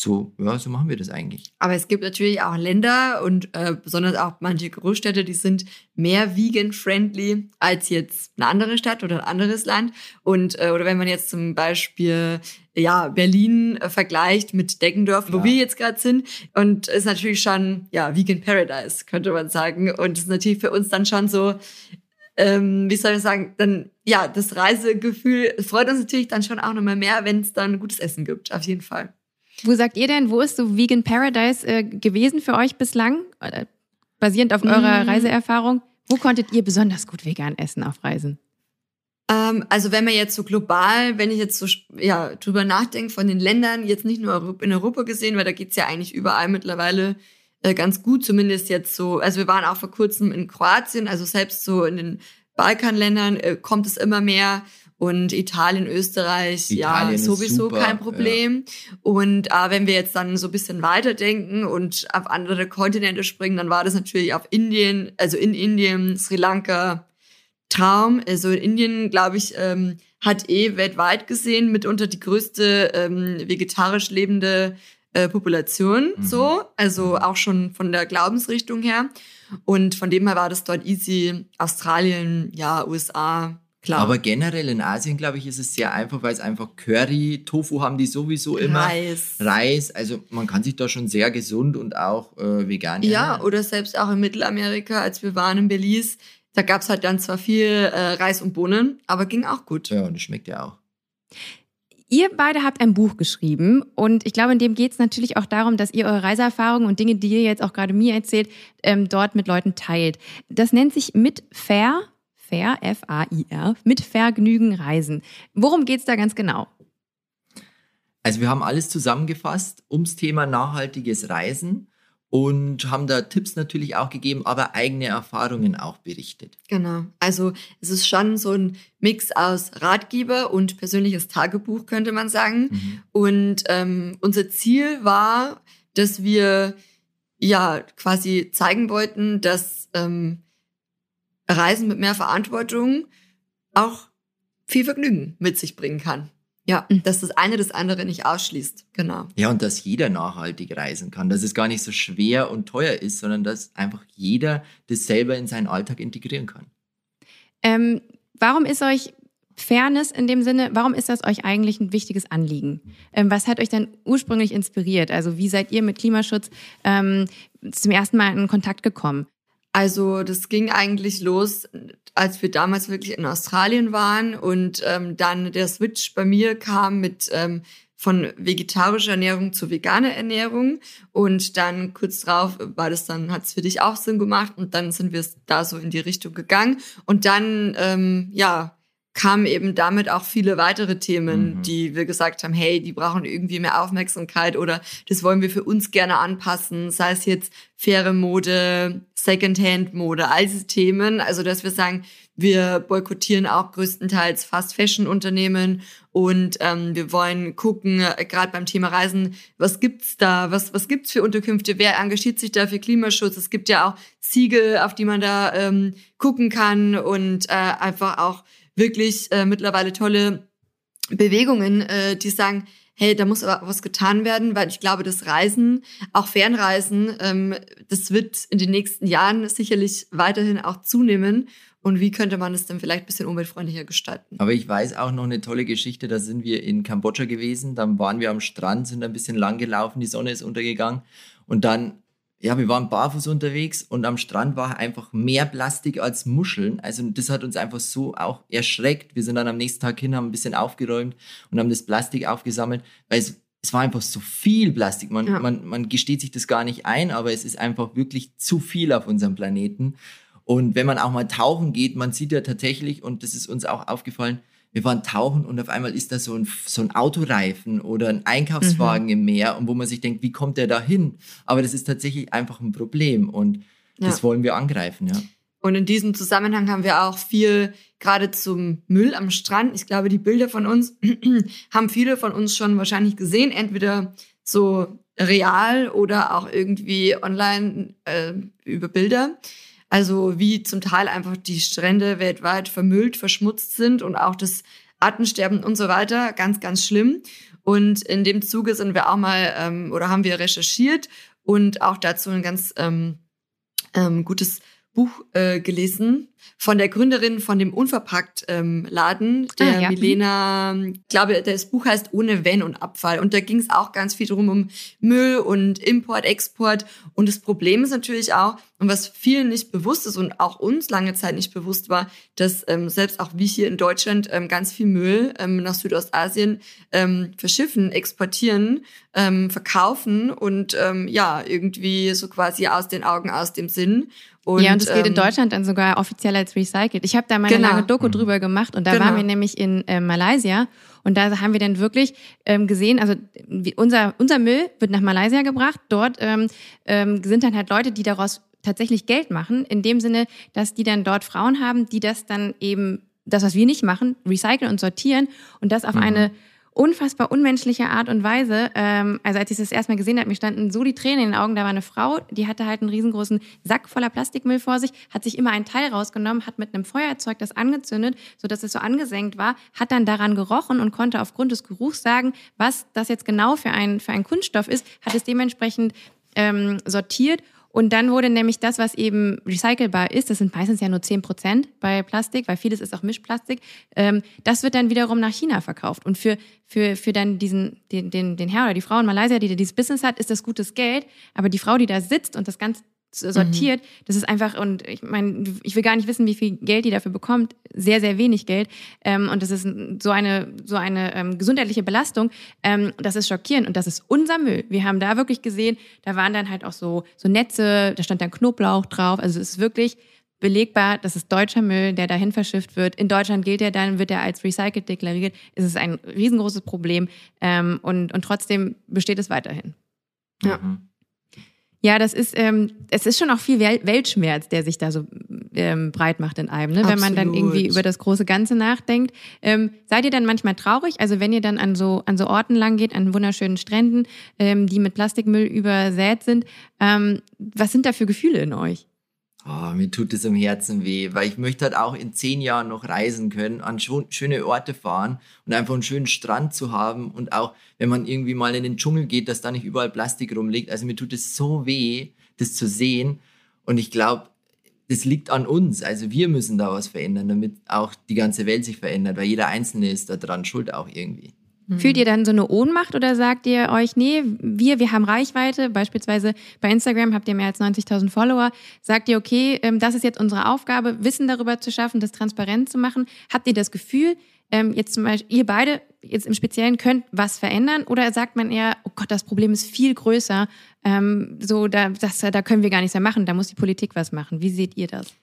so, ja, so machen wir das eigentlich. Aber es gibt natürlich auch Länder und äh, besonders auch manche Großstädte, die sind mehr vegan-friendly als jetzt eine andere Stadt oder ein anderes Land. Und äh, oder wenn man jetzt zum Beispiel ja Berlin äh, vergleicht mit Deggendorf, wo Ja. wir jetzt gerade sind, und ist natürlich schon ja Vegan Paradise könnte man sagen. Und es ist natürlich für uns dann schon so. Ähm, wie soll ich sagen, dann, ja, das Reisegefühl freut uns natürlich dann schon auch nochmal mehr, wenn es dann gutes Essen gibt, auf jeden Fall. Wo sagt ihr denn, wo ist so Vegan Paradise äh, gewesen für euch bislang? Basierend auf eurer Mm. Reiseerfahrung. Wo konntet ihr besonders gut vegan essen auf Reisen? Ähm, also wenn man jetzt so global, wenn ich jetzt so ja, drüber nachdenke von den Ländern, jetzt nicht nur in Europa gesehen, weil da geht's ja eigentlich überall mittlerweile äh, ganz gut, zumindest jetzt so. Also wir waren auch vor kurzem in Kroatien, also selbst so in den Balkanländern äh, kommt es immer mehr. Und Italien, Österreich, Italien ja, sowieso super, kein Problem. Und äh, wenn wir jetzt dann so ein bisschen weiterdenken und auf andere Kontinente springen, dann war das natürlich auf Indien, also in Indien, Sri Lanka, Traum. Also in Indien, glaube ich, ähm, hat eh weltweit gesehen mitunter die größte ähm, vegetarisch lebende äh, Population. Mhm. So, also auch schon von der Glaubensrichtung her. Und von dem her war das dort easy. Australien, ja, USA, klar. Aber generell in Asien, glaube ich, ist es sehr einfach, weil es einfach Curry, Tofu haben die sowieso immer. Reis. Reis, also man kann sich da schon sehr gesund und auch äh, vegan Ja, ernähren. oder selbst auch in Mittelamerika, als wir waren in Belize, da gab's halt dann zwar viel äh, Reis und Bohnen, aber ging auch gut. Ja, und das schmeckt ja auch. Ihr beide habt ein Buch geschrieben und ich glaube, in dem geht es natürlich auch darum, dass ihr eure Reiseerfahrungen und Dinge, die ihr jetzt auch gerade mir erzählt, ähm, dort mit Leuten teilt. Das nennt sich mit Fair, Fair, F-A-I-R, mit Vergnügen reisen. Worum geht's da ganz genau? Also wir haben alles zusammengefasst ums Thema nachhaltiges Reisen und haben da Tipps natürlich auch gegeben, aber eigene Erfahrungen auch berichtet. Genau. Also es ist schon so ein Mix aus Ratgeber und persönliches Tagebuch, könnte man sagen. Mhm. Und ähm, unser Ziel war, dass wir ja quasi zeigen wollten, dass ähm, Reisen mit mehr Verantwortung auch viel Vergnügen mit sich bringen kann. Ja, Mhm. dass das eine das andere nicht ausschließt. Genau. Ja, und dass jeder nachhaltig reisen kann, dass es gar nicht so schwer und teuer ist, sondern dass einfach jeder das selber in seinen Alltag integrieren kann. Ähm, warum ist euch Fairness in dem Sinne, warum ist das euch eigentlich ein wichtiges Anliegen? Ähm, was hat euch denn ursprünglich inspiriert? Also wie seid ihr mit Klimaschutz ähm, zum ersten Mal in Kontakt gekommen? Also das ging eigentlich los, als wir damals wirklich in Australien waren und ähm, dann der Switch bei mir kam mit ähm, von vegetarischer Ernährung zu veganer Ernährung. Und dann kurz drauf war das dann hat es für dich auch Sinn gemacht. Und dann sind wir da so in die Richtung gegangen. Und dann ähm, ja kamen eben damit auch viele weitere Themen, Mhm. die wir gesagt haben, hey, die brauchen irgendwie mehr Aufmerksamkeit oder das wollen wir für uns gerne anpassen, sei es jetzt faire Mode, Secondhand-Mode, all diese Themen. Also, dass wir sagen, wir boykottieren auch größtenteils Fast-Fashion-Unternehmen und ähm, wir wollen gucken, äh, gerade beim Thema Reisen, was gibt's da, was, was gibt's für Unterkünfte, wer engagiert sich da für Klimaschutz? Es gibt ja auch Siegel, auf die man da ähm, gucken kann und äh, einfach auch wirklich äh, mittlerweile tolle Bewegungen, äh, die sagen, hey, da muss aber was getan werden, weil ich glaube, das Reisen, auch Fernreisen, ähm, das wird in den nächsten Jahren sicherlich weiterhin auch zunehmen. Und wie könnte man es denn vielleicht ein bisschen umweltfreundlicher gestalten? Aber ich weiß auch noch eine tolle Geschichte, da sind wir in Kambodscha gewesen, dann waren wir am Strand, sind ein bisschen lang gelaufen, die Sonne ist untergegangen und dann, ja, wir waren barfuß unterwegs und am Strand war einfach mehr Plastik als Muscheln. Also das hat uns einfach so auch erschreckt. Wir sind dann am nächsten Tag hin, haben ein bisschen aufgeräumt und haben das Plastik aufgesammelt, weil es, es war einfach so viel Plastik. Man, Ja. man, man gesteht sich das gar nicht ein, aber es ist einfach wirklich zu viel auf unserem Planeten. Und wenn man auch mal tauchen geht, man sieht ja tatsächlich, und das ist uns auch aufgefallen, wir waren tauchen und auf einmal ist da so ein, so ein Autoreifen oder ein Einkaufswagen Mhm. im Meer und wo man sich denkt, wie kommt der da hin? Aber das ist tatsächlich einfach ein Problem und das Ja. wollen wir angreifen, ja. Und in diesem Zusammenhang haben wir auch viel gerade zum Müll am Strand. Ich glaube, die Bilder von uns haben viele von uns schon wahrscheinlich gesehen, entweder so real oder auch irgendwie online äh, über Bilder. Also wie zum Teil einfach die Strände weltweit vermüllt, verschmutzt sind und auch das Artensterben und so weiter. Ganz, ganz schlimm. Und in dem Zuge sind wir auch mal ähm, oder haben wir recherchiert und auch dazu ein ganz ähm, ähm, gutes Buch äh, gelesen von der Gründerin von dem Unverpackt-Laden, ähm, der ah, ja. Milena, ich glaube, das Buch heißt Ohne Wenn und Abfall. Und da ging es auch ganz viel drum um Müll und Import, Export. Und das Problem ist natürlich auch, und was vielen nicht bewusst ist und auch uns lange Zeit nicht bewusst war, dass ähm, selbst auch wie hier in Deutschland ähm, ganz viel Müll ähm, nach Südostasien ähm, verschiffen, exportieren, ähm, verkaufen und ja, irgendwie so quasi aus den Augen, aus dem Sinn. Und, ja, und es geht in ähm, Deutschland dann sogar offiziell als recycelt. Ich habe da mal genau. eine lange Doku mhm. drüber gemacht und da genau. waren wir nämlich in äh, Malaysia und da haben wir dann wirklich ähm, gesehen, also unser, unser Müll wird nach Malaysia gebracht. Dort ähm, ähm, sind dann halt Leute, die daraus tatsächlich Geld machen, in dem Sinne, dass die dann dort Frauen haben, die das dann eben, das, was wir nicht machen, recyceln und sortieren und das auf mhm. eine unfassbar unmenschliche Art und Weise. Ähm, also als ich das erstmal gesehen habe, mir standen so die Tränen in den Augen. Da war eine Frau, die hatte halt einen riesengroßen Sack voller Plastikmüll vor sich, hat sich immer einen Teil rausgenommen, hat mit einem Feuerzeug das angezündet, sodass es so angesenkt war, hat dann daran gerochen und konnte aufgrund des Geruchs sagen, was das jetzt genau für ein, für ein Kunststoff ist, hat es dementsprechend ähm, sortiert und dann wurde nämlich das, was eben recycelbar ist, das sind meistens ja nur 10 Prozent bei Plastik, weil vieles ist auch Mischplastik, ähm, das wird dann wiederum nach China verkauft. Und für, für, für dann diesen, den, den, den Herr oder die Frau in Malaysia, die dieses Business hat, ist das gutes Geld. Aber die Frau, die da sitzt und das Ganze sortiert. Mhm. Das ist einfach, und ich meine, ich will gar nicht wissen, wie viel Geld die dafür bekommt. Sehr, sehr wenig Geld. Ähm, und das ist so eine, so eine ähm, gesundheitliche Belastung. Ähm, das ist schockierend. Und das ist unser Müll. Wir haben da wirklich gesehen, da waren dann halt auch so, so Netze, da stand dann Knoblauch drauf. Also es ist wirklich belegbar, das ist deutscher Müll, der dahin verschifft wird. In Deutschland gilt er dann, wird er als recycelt deklariert. Es ist ein riesengroßes Problem. Ähm, und, und trotzdem besteht es weiterhin. Ja. Mhm. Ja, das ist, ähm, es ist schon auch viel Weltschmerz, der sich da so ähm, breit macht in einem, ne? wenn man dann irgendwie über das große Ganze nachdenkt. Ähm, seid ihr dann manchmal traurig? Also wenn ihr dann an so an so Orten lang geht, an wunderschönen Stränden, ähm, die mit Plastikmüll übersät sind, ähm, was sind da für Gefühle in euch? Oh, mir tut es im Herzen weh, weil ich möchte halt auch in zehn Jahren noch reisen können, an schöne Orte fahren und einfach einen schönen Strand zu haben und auch, wenn man irgendwie mal in den Dschungel geht, dass da nicht überall Plastik rumliegt. Also mir tut es so weh, das zu sehen und ich glaube, das liegt an uns. Also wir müssen da was verändern, damit auch die ganze Welt sich verändert, weil jeder Einzelne ist da dran schuld auch irgendwie. Fühlt ihr dann so eine Ohnmacht oder sagt ihr euch, nee, wir, wir haben Reichweite, beispielsweise bei Instagram habt ihr mehr als 90.000 Follower, sagt ihr, okay, ähm, das ist jetzt unsere Aufgabe, Wissen darüber zu schaffen, das transparent zu machen. Habt ihr das Gefühl, ähm, jetzt zum Beispiel, ihr beide jetzt im Speziellen könnt was verändern oder sagt man eher, oh Gott, das Problem ist viel größer, ähm, so, da, das, da können wir gar nichts mehr machen, da muss die Politik was machen. Wie seht ihr das?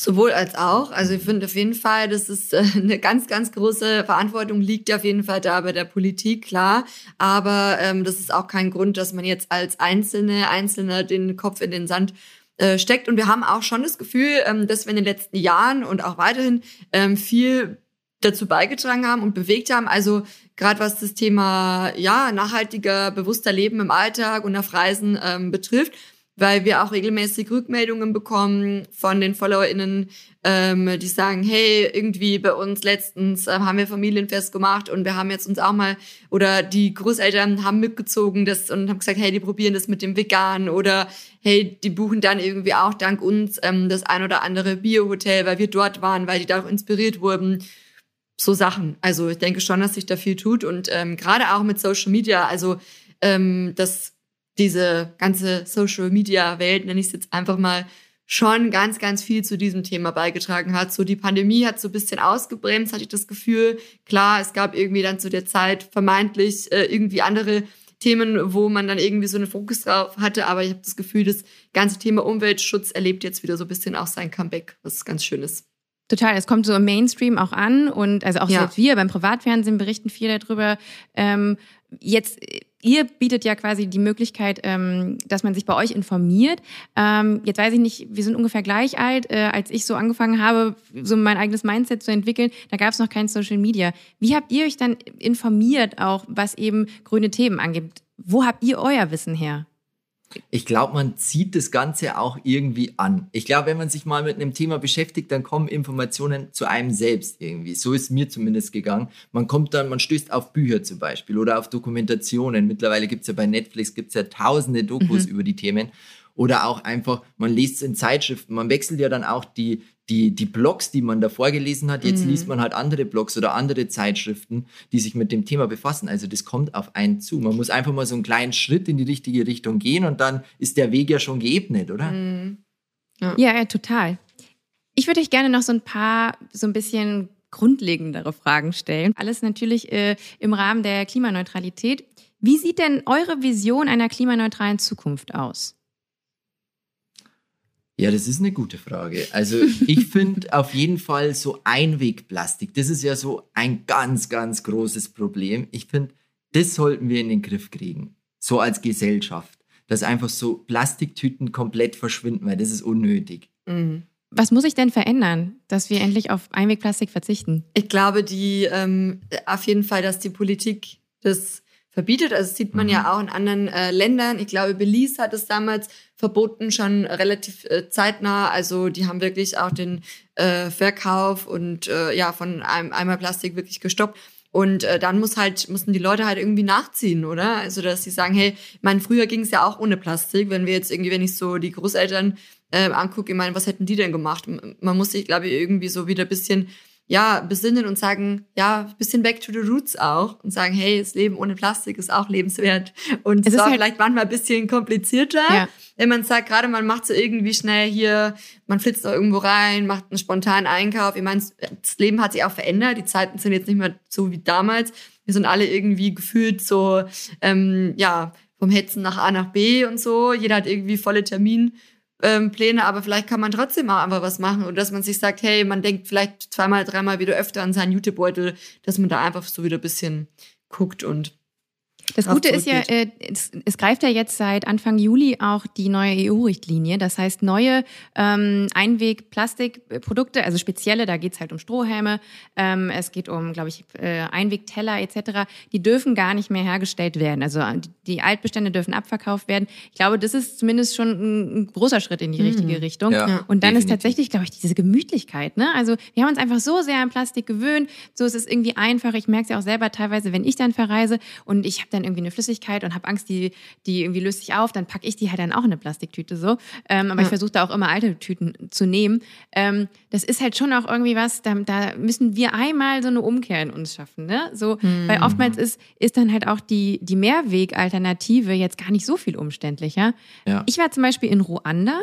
Sowohl als auch. Also ich finde auf jeden Fall, dass es äh, eine ganz, ganz große Verantwortung liegt auf jeden Fall da bei der Politik, klar. Aber ähm, das ist auch kein Grund, dass man jetzt als Einzelne, Einzelner den Kopf in den Sand äh, steckt. Und wir haben auch schon das Gefühl, ähm, dass wir in den letzten Jahren und auch weiterhin ähm, viel dazu beigetragen haben und bewegt haben. Also gerade was das Thema ja nachhaltiger, bewusster Leben im Alltag und auf Reisen ähm, betrifft weil wir auch regelmäßig Rückmeldungen bekommen von den FollowerInnen, ähm, die sagen, hey, irgendwie bei uns letztens äh, haben wir Familienfest gemacht und wir haben jetzt uns auch mal, oder die Großeltern haben mitgezogen das und haben gesagt, hey, die probieren das mit dem Vegan oder hey, die buchen dann irgendwie auch dank uns ähm, das ein oder andere Bio-Hotel, weil wir dort waren, weil die da auch inspiriert wurden. So Sachen. Also ich denke schon, dass sich da viel tut und ähm, gerade auch mit Social Media, also ähm, das diese ganze Social Media Welt, nenne ich es jetzt einfach mal, schon ganz, ganz viel zu diesem Thema beigetragen hat. So die Pandemie hat so ein bisschen ausgebremst, hatte ich das Gefühl. Klar, es gab irgendwie dann zu der Zeit vermeintlich äh, irgendwie andere Themen, wo man dann irgendwie so einen Fokus drauf hatte. Aber ich habe das Gefühl, das ganze Thema Umweltschutz erlebt jetzt wieder so ein bisschen auch sein Comeback, was ganz schön ist. Total, es kommt so im Mainstream auch an und also auch ja. selbst wir beim Privatfernsehen berichten viel darüber. Ähm, jetzt ihr bietet ja quasi die Möglichkeit, ähm, dass man sich bei euch informiert. Ähm, jetzt weiß ich nicht, wir sind ungefähr gleich alt, äh, als ich so angefangen habe, so mein eigenes Mindset zu entwickeln. Da gab es noch kein Social Media. Wie habt ihr euch dann informiert, auch was eben grüne Themen angibt? Wo habt ihr euer Wissen her? Ich glaube, man zieht das Ganze auch irgendwie an. Ich glaube, wenn man sich mal mit einem Thema beschäftigt, dann kommen Informationen zu einem selbst irgendwie. So ist mir zumindest gegangen. Man kommt dann, man stößt auf Bücher zum Beispiel oder auf Dokumentationen. Mittlerweile gibt es ja bei Netflix gibt's ja tausende Dokus mhm. über die Themen. Oder auch einfach, man liest in Zeitschriften, man wechselt ja dann auch die, die, die Blogs, die man davor gelesen hat, jetzt mhm. liest man halt andere Blogs oder andere Zeitschriften, die sich mit dem Thema befassen. Also das kommt auf einen zu. Man muss einfach mal so einen kleinen Schritt in die richtige Richtung gehen und dann ist der Weg ja schon geebnet, oder? Mhm. Ja. ja, ja, total. Ich würde euch gerne noch so ein paar, so ein bisschen grundlegendere Fragen stellen. Alles natürlich äh, im Rahmen der Klimaneutralität. Wie sieht denn eure Vision einer klimaneutralen Zukunft aus? Ja, das ist eine gute Frage. Also ich finde auf jeden Fall so Einwegplastik, das ist ja so ein ganz, ganz großes Problem. Ich finde, das sollten wir in den Griff kriegen, so als Gesellschaft, dass einfach so Plastiktüten komplett verschwinden, weil das ist unnötig. Mhm. Was muss sich denn verändern, dass wir endlich auf Einwegplastik verzichten? Ich glaube, die ähm, auf jeden Fall, dass die Politik das verbietet. Also das sieht man mhm. ja auch in anderen äh, Ländern. Ich glaube, Belize hat es damals verboten, schon relativ äh, zeitnah. Also die haben wirklich auch den äh, Verkauf und äh, ja von einem Eimer Plastik wirklich gestoppt. Und äh, dann muss halt, mussten die Leute halt irgendwie nachziehen, oder? Also, dass sie sagen, hey, ich meine, früher ging es ja auch ohne Plastik. Wenn wir jetzt irgendwie, wenn ich so die Großeltern äh, angucke, ich meine, was hätten die denn gemacht? Man muss sich, glaube ich, irgendwie so wieder bisschen ja, besinnen und sagen, ja, bisschen back to the roots auch und sagen, hey, das Leben ohne Plastik ist auch lebenswert. Und es, war halt vielleicht manchmal ein bisschen komplizierter, ja. wenn man sagt, gerade man macht so irgendwie schnell hier, man flitzt da irgendwo rein, macht einen spontanen Einkauf. Ich meine, das Leben hat sich auch verändert, die Zeiten sind jetzt nicht mehr so wie damals. Wir sind alle irgendwie gefühlt so, ähm, ja, vom Hetzen nach A nach B und so. Jeder hat irgendwie volle Termin ähm, Pläne, aber vielleicht kann man trotzdem auch einfach was machen und dass man sich sagt, hey, man denkt vielleicht zweimal, dreimal wieder öfter an seinen Jutebeutel, dass man da einfach so wieder ein bisschen guckt und das Gute ist ja, äh, es, es, greift ja jetzt seit Anfang Juli auch die neue EU-Richtlinie. Das heißt, neue ähm, Einweg-Plastikprodukte, also spezielle, da geht's halt um Strohhelme, ähm, es geht um, glaube ich, äh, Einwegteller etc., die dürfen gar nicht mehr hergestellt werden. Also die Altbestände dürfen abverkauft werden. Ich glaube, das ist zumindest schon ein, ein großer Schritt in die mhm. richtige Richtung. Ja, Und dann definitiv. ist tatsächlich, glaube ich, diese Gemütlichkeit. Ne? Also wir haben uns einfach so sehr an Plastik gewöhnt. So ist es irgendwie einfach. Ich merke es ja auch selber teilweise, wenn ich dann verreise und ich habe dann irgendwie eine Flüssigkeit und habe Angst, die, die irgendwie löst sich auf, dann packe ich die halt dann auch in eine Plastiktüte so. Ähm, aber ja. ich versuche da auch immer alte Tüten zu nehmen. Ähm, das ist halt schon auch irgendwie was, da, da müssen wir einmal so eine Umkehr in uns schaffen. Ne? So, hm. Weil oftmals ist, ist dann halt auch die, die Mehrwegalternative jetzt gar nicht so viel umständlicher. Ja. Ich war zum Beispiel in Ruanda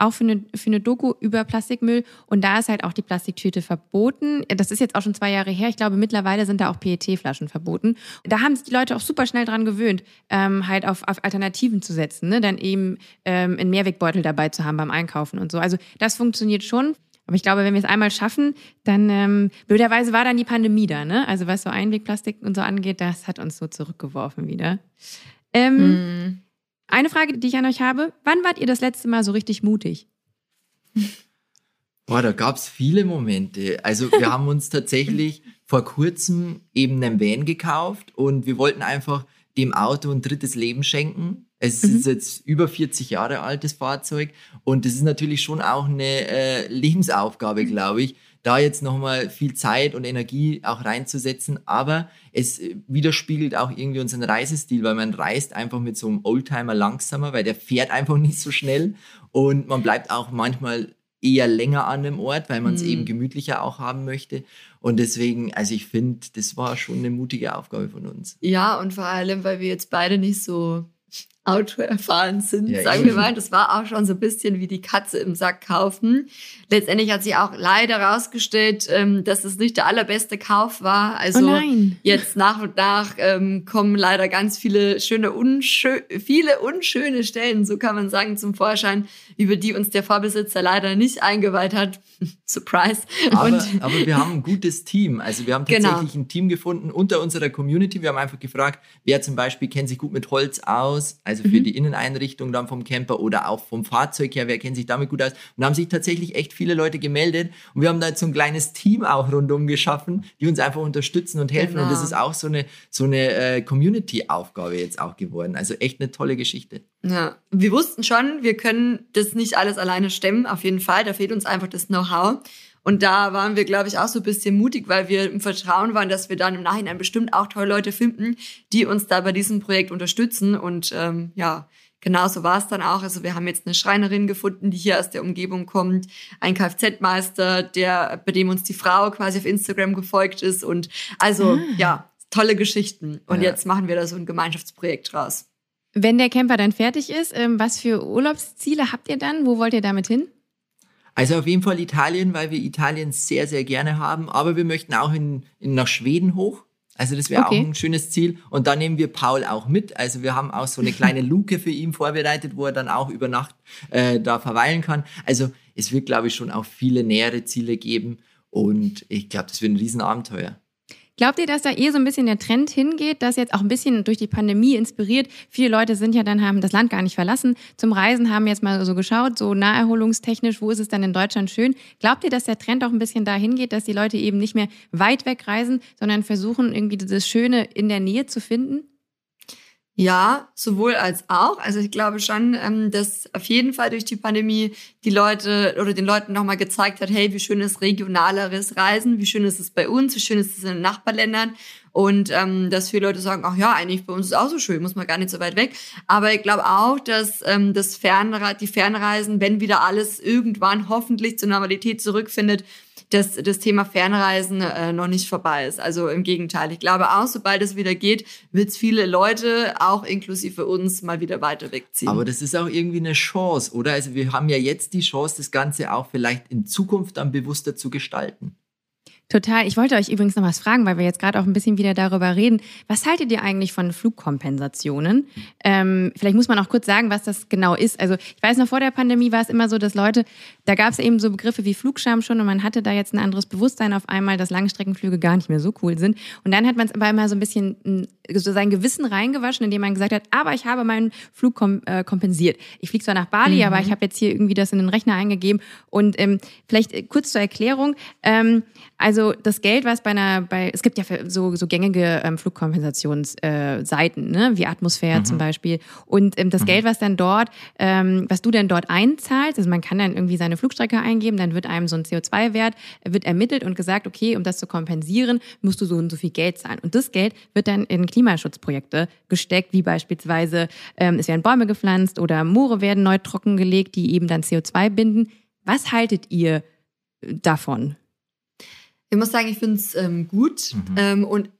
auch für eine, für eine Doku über Plastikmüll. Und da ist halt auch die Plastiktüte verboten. Das ist jetzt auch schon zwei Jahre her. Ich glaube, mittlerweile sind da auch PET-Flaschen verboten. Da haben sich die Leute auch super schnell dran gewöhnt, ähm, halt auf, auf Alternativen zu setzen. Ne? Dann eben ähm, einen Mehrwegbeutel dabei zu haben beim Einkaufen und so. Also das funktioniert schon. Aber ich glaube, wenn wir es einmal schaffen, dann ähm, blöderweise war dann die Pandemie da, ne? Also was so Einwegplastik und so angeht, das hat uns so zurückgeworfen wieder. Ähm, mm. Eine Frage, die ich an euch habe. Wann wart ihr das letzte Mal so richtig mutig? Boah, da gab es viele Momente. Also wir haben uns tatsächlich vor kurzem eben einen Van gekauft und wir wollten einfach dem Auto ein drittes Leben schenken. Es mhm. ist jetzt über 40 Jahre altes Fahrzeug und das ist natürlich schon auch eine äh, Lebensaufgabe, glaube ich da jetzt nochmal viel Zeit und Energie auch reinzusetzen. Aber es widerspiegelt auch irgendwie unseren Reisestil, weil man reist einfach mit so einem Oldtimer langsamer, weil der fährt einfach nicht so schnell und man bleibt auch manchmal eher länger an dem Ort, weil man es mhm. eben gemütlicher auch haben möchte. Und deswegen, also ich finde, das war schon eine mutige Aufgabe von uns. Ja, und vor allem, weil wir jetzt beide nicht so Auto erfahren sind, ja, sagen wir mal. Das war auch schon so ein bisschen wie die Katze im Sack kaufen. Letztendlich hat sich auch leider herausgestellt, ähm, dass es nicht der allerbeste Kauf war. Also oh jetzt nach und nach ähm, kommen leider ganz viele schöne, unschö viele unschöne Stellen, so kann man sagen, zum Vorschein, über die uns der Vorbesitzer leider nicht eingeweiht hat. Surprise. Aber, aber, wir haben ein gutes Team. Also wir haben genau. tatsächlich genau. ein Team gefunden unter unserer Community. Wir haben einfach gefragt, wer zum Beispiel kennt sich gut mit Holz aus also für mhm. die Inneneinrichtung dann vom Camper oder auch vom Fahrzeug her, wer kennt sich damit gut aus. Und haben sich tatsächlich echt viele Leute gemeldet und wir haben da jetzt so ein kleines Team auch rundum geschaffen, die uns einfach unterstützen und helfen. Genau. Und das ist auch so eine, so eine äh, Community-Aufgabe jetzt auch geworden. Also echt eine tolle Geschichte. Ja, wir wussten schon, wir können das nicht alles alleine stemmen, auf jeden Fall. Da fehlt uns einfach das Know-how. Und da waren wir, glaube ich, auch so ein bisschen mutig, weil wir im Vertrauen waren, dass wir dann im Nachhinein bestimmt auch tolle Leute finden, die uns da bei diesem Projekt unterstützen. Und ähm, ja, genauso war es dann auch. Also wir haben jetzt eine Schreinerin gefunden, die hier aus der Umgebung kommt, ein Kfz-Meister, der, bei dem uns die Frau quasi auf Instagram gefolgt ist. Und also ah. ja, tolle Geschichten. Und ja. jetzt machen wir da so ein Gemeinschaftsprojekt draus. Wenn der Camper dann fertig ist, ähm, was für Urlaubsziele habt ihr dann? Wo wollt ihr damit hin? Also auf jeden Fall Italien, weil wir Italien sehr, sehr gerne haben. Aber wir möchten auch in, in nach Schweden hoch. Also das wäre okay. auch ein schönes Ziel. Und dann nehmen wir Paul auch mit. Also wir haben auch so eine kleine Luke für ihn vorbereitet, wo er dann auch über Nacht äh, da verweilen kann. Also es wird, glaube ich, schon auch viele nähere Ziele geben. Und ich glaube, das wird ein Riesenabenteuer. Glaubt ihr, dass da eh so ein bisschen der Trend hingeht, dass jetzt auch ein bisschen durch die Pandemie inspiriert, viele Leute sind ja dann, haben das Land gar nicht verlassen zum Reisen, haben jetzt mal so geschaut, so naherholungstechnisch, wo ist es dann in Deutschland schön? Glaubt ihr, dass der Trend auch ein bisschen dahin geht, dass die Leute eben nicht mehr weit weg reisen, sondern versuchen, irgendwie das Schöne in der Nähe zu finden? Ja, sowohl als auch. Also ich glaube schon, ähm, dass auf jeden Fall durch die Pandemie die Leute oder den Leuten nochmal gezeigt hat, hey, wie schön ist regionaleres Reisen, wie schön ist es bei uns, wie schön ist es in den Nachbarländern. Und ähm, dass viele Leute sagen, ach ja, eigentlich bei uns ist es auch so schön, muss man gar nicht so weit weg. Aber ich glaube auch, dass ähm, das Fernre die Fernreisen, wenn wieder alles irgendwann hoffentlich zur Normalität zurückfindet, dass das Thema Fernreisen äh, noch nicht vorbei ist. Also im Gegenteil. Ich glaube auch, sobald es wieder geht, wird es viele Leute, auch inklusive uns, mal wieder weiter wegziehen. Aber das ist auch irgendwie eine Chance, oder? Also wir haben ja jetzt die Chance, das Ganze auch vielleicht in Zukunft dann bewusster zu gestalten. Total. Ich wollte euch übrigens noch was fragen, weil wir jetzt gerade auch ein bisschen wieder darüber reden. Was haltet ihr eigentlich von Flugkompensationen? Ähm, vielleicht muss man auch kurz sagen, was das genau ist. Also ich weiß noch, vor der Pandemie war es immer so, dass Leute, da gab es eben so Begriffe wie Flugscham schon und man hatte da jetzt ein anderes Bewusstsein auf einmal, dass Langstreckenflüge gar nicht mehr so cool sind. Und dann hat man es aber immer so ein bisschen so sein Gewissen reingewaschen, indem man gesagt hat, aber ich habe meinen Flug kom äh, kompensiert. Ich fliege zwar nach Bali, mhm. aber ich habe jetzt hier irgendwie das in den Rechner eingegeben. Und ähm, vielleicht äh, kurz zur Erklärung. Ähm, also das Geld, was bei einer, bei es gibt ja so, so gängige ähm, Flugkompensationsseiten, äh, ne? wie Atmosphäre mhm. zum Beispiel. Und ähm, das mhm. Geld, was dann dort, ähm, was du dann dort einzahlst, also man kann dann irgendwie seine Flugstrecke eingeben, dann wird einem so ein CO2-Wert wird ermittelt und gesagt, okay, um das zu kompensieren, musst du so und so viel Geld zahlen. Und das Geld wird dann in Klimaschutzprojekte gesteckt, wie beispielsweise ähm, es werden Bäume gepflanzt oder Moore werden neu trockengelegt, die eben dann CO2 binden. Was haltet ihr davon? Ich muss sagen, ich finde es ähm, gut. Mhm. Ähm, und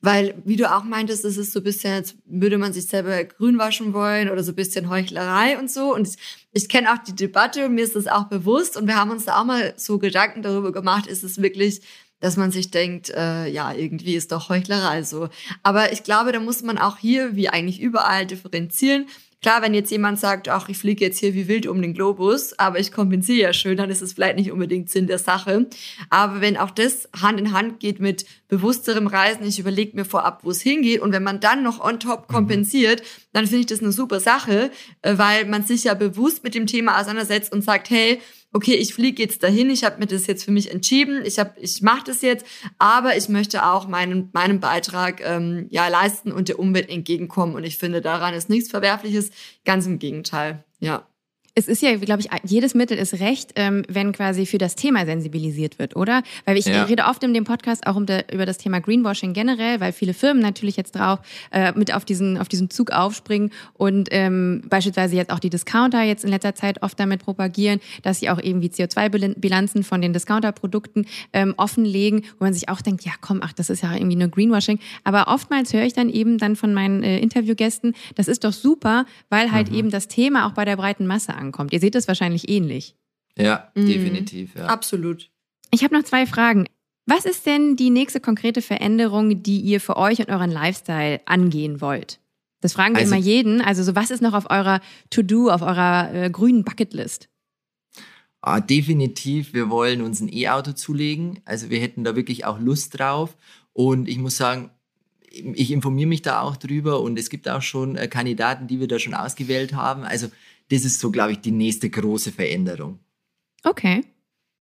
weil, wie du auch meintest, es ist so ein bisschen, als würde man sich selber grün waschen wollen oder so ein bisschen Heuchlerei und so. Und ich, ich kenne auch die Debatte, mir ist das auch bewusst. Und wir haben uns da auch mal so Gedanken darüber gemacht, ist es wirklich dass man sich denkt, äh, ja, irgendwie ist doch Heuchlerei so. Aber ich glaube, da muss man auch hier, wie eigentlich überall, differenzieren. Klar, wenn jetzt jemand sagt, ach, ich fliege jetzt hier wie wild um den Globus, aber ich kompensiere ja schön, dann ist es vielleicht nicht unbedingt Sinn der Sache. Aber wenn auch das Hand in Hand geht mit bewussterem Reisen, ich überlege mir vorab, wo es hingeht und wenn man dann noch on top mhm. kompensiert, dann finde ich das eine super Sache, äh, weil man sich ja bewusst mit dem Thema auseinandersetzt und sagt, hey, okay, ich fliege jetzt dahin, ich habe mir das jetzt für mich entschieden, ich habe, ich mache das jetzt, aber ich möchte auch meinen meinen Beitrag ähm, ja leisten und der Umwelt entgegenkommen. Und ich finde, daran ist nichts Verwerfliches, ganz im Gegenteil. Ja. Es ist ja, glaube ich, jedes Mittel ist recht, ähm, wenn quasi für das Thema sensibilisiert wird, oder? Weil ich ja. rede oft in dem Podcast auch um der, über das Thema Greenwashing generell, weil viele Firmen natürlich jetzt drauf äh, mit auf diesen, auf diesen Zug aufspringen und ähm, beispielsweise jetzt auch die Discounter jetzt in letzter Zeit oft damit propagieren, dass sie auch irgendwie CO2-Bilanzen von den Discounter-Produkten ähm, offenlegen, wo man sich auch denkt, ja komm, ach, das ist ja irgendwie nur Greenwashing. Aber oftmals höre ich dann eben dann von meinen äh, Interviewgästen, das ist doch super, weil halt mhm. eben das Thema auch bei der breiten Masse ankommt. Ihr seht das wahrscheinlich ähnlich. Ja, mhm. definitiv. Ja. Absolut. Ich habe noch zwei Fragen. Was ist denn die nächste konkrete Veränderung, die ihr für euch und euren Lifestyle angehen wollt? Das fragen wir also, immer jeden. Also so was ist noch auf eurer To-Do, auf eurer äh, grünen Bucketlist? Ah, definitiv. Wir wollen uns ein E-Auto zulegen. Also wir hätten da wirklich auch Lust drauf. Und ich muss sagen, ich informiere mich da auch drüber und es gibt auch schon äh, Kandidaten, die wir da schon ausgewählt haben. Also das ist so, glaube ich, die nächste große Veränderung. Okay.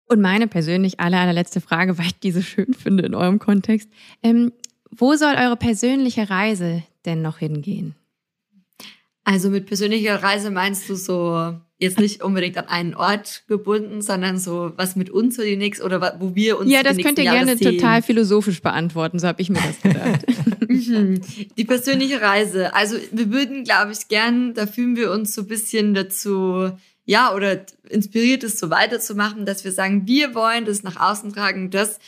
Und meine persönlich aller, allerletzte Frage, weil ich diese schön finde in eurem Kontext. Ähm, wo soll eure persönliche Reise denn noch hingehen? Also mit persönlicher Reise meinst du so jetzt nicht unbedingt an einen Ort gebunden, sondern so was mit uns für die nächste oder wo wir uns Ja, das könnt ihr Jahre gerne sehen. total philosophisch beantworten, so habe ich mir das gedacht. Mhm. die persönliche Reise. Also wir würden, glaube ich, gern, da fühlen wir uns so ein bisschen dazu, ja, oder inspiriert es so weiterzumachen, dass wir sagen, wir wollen das nach außen tragen, dass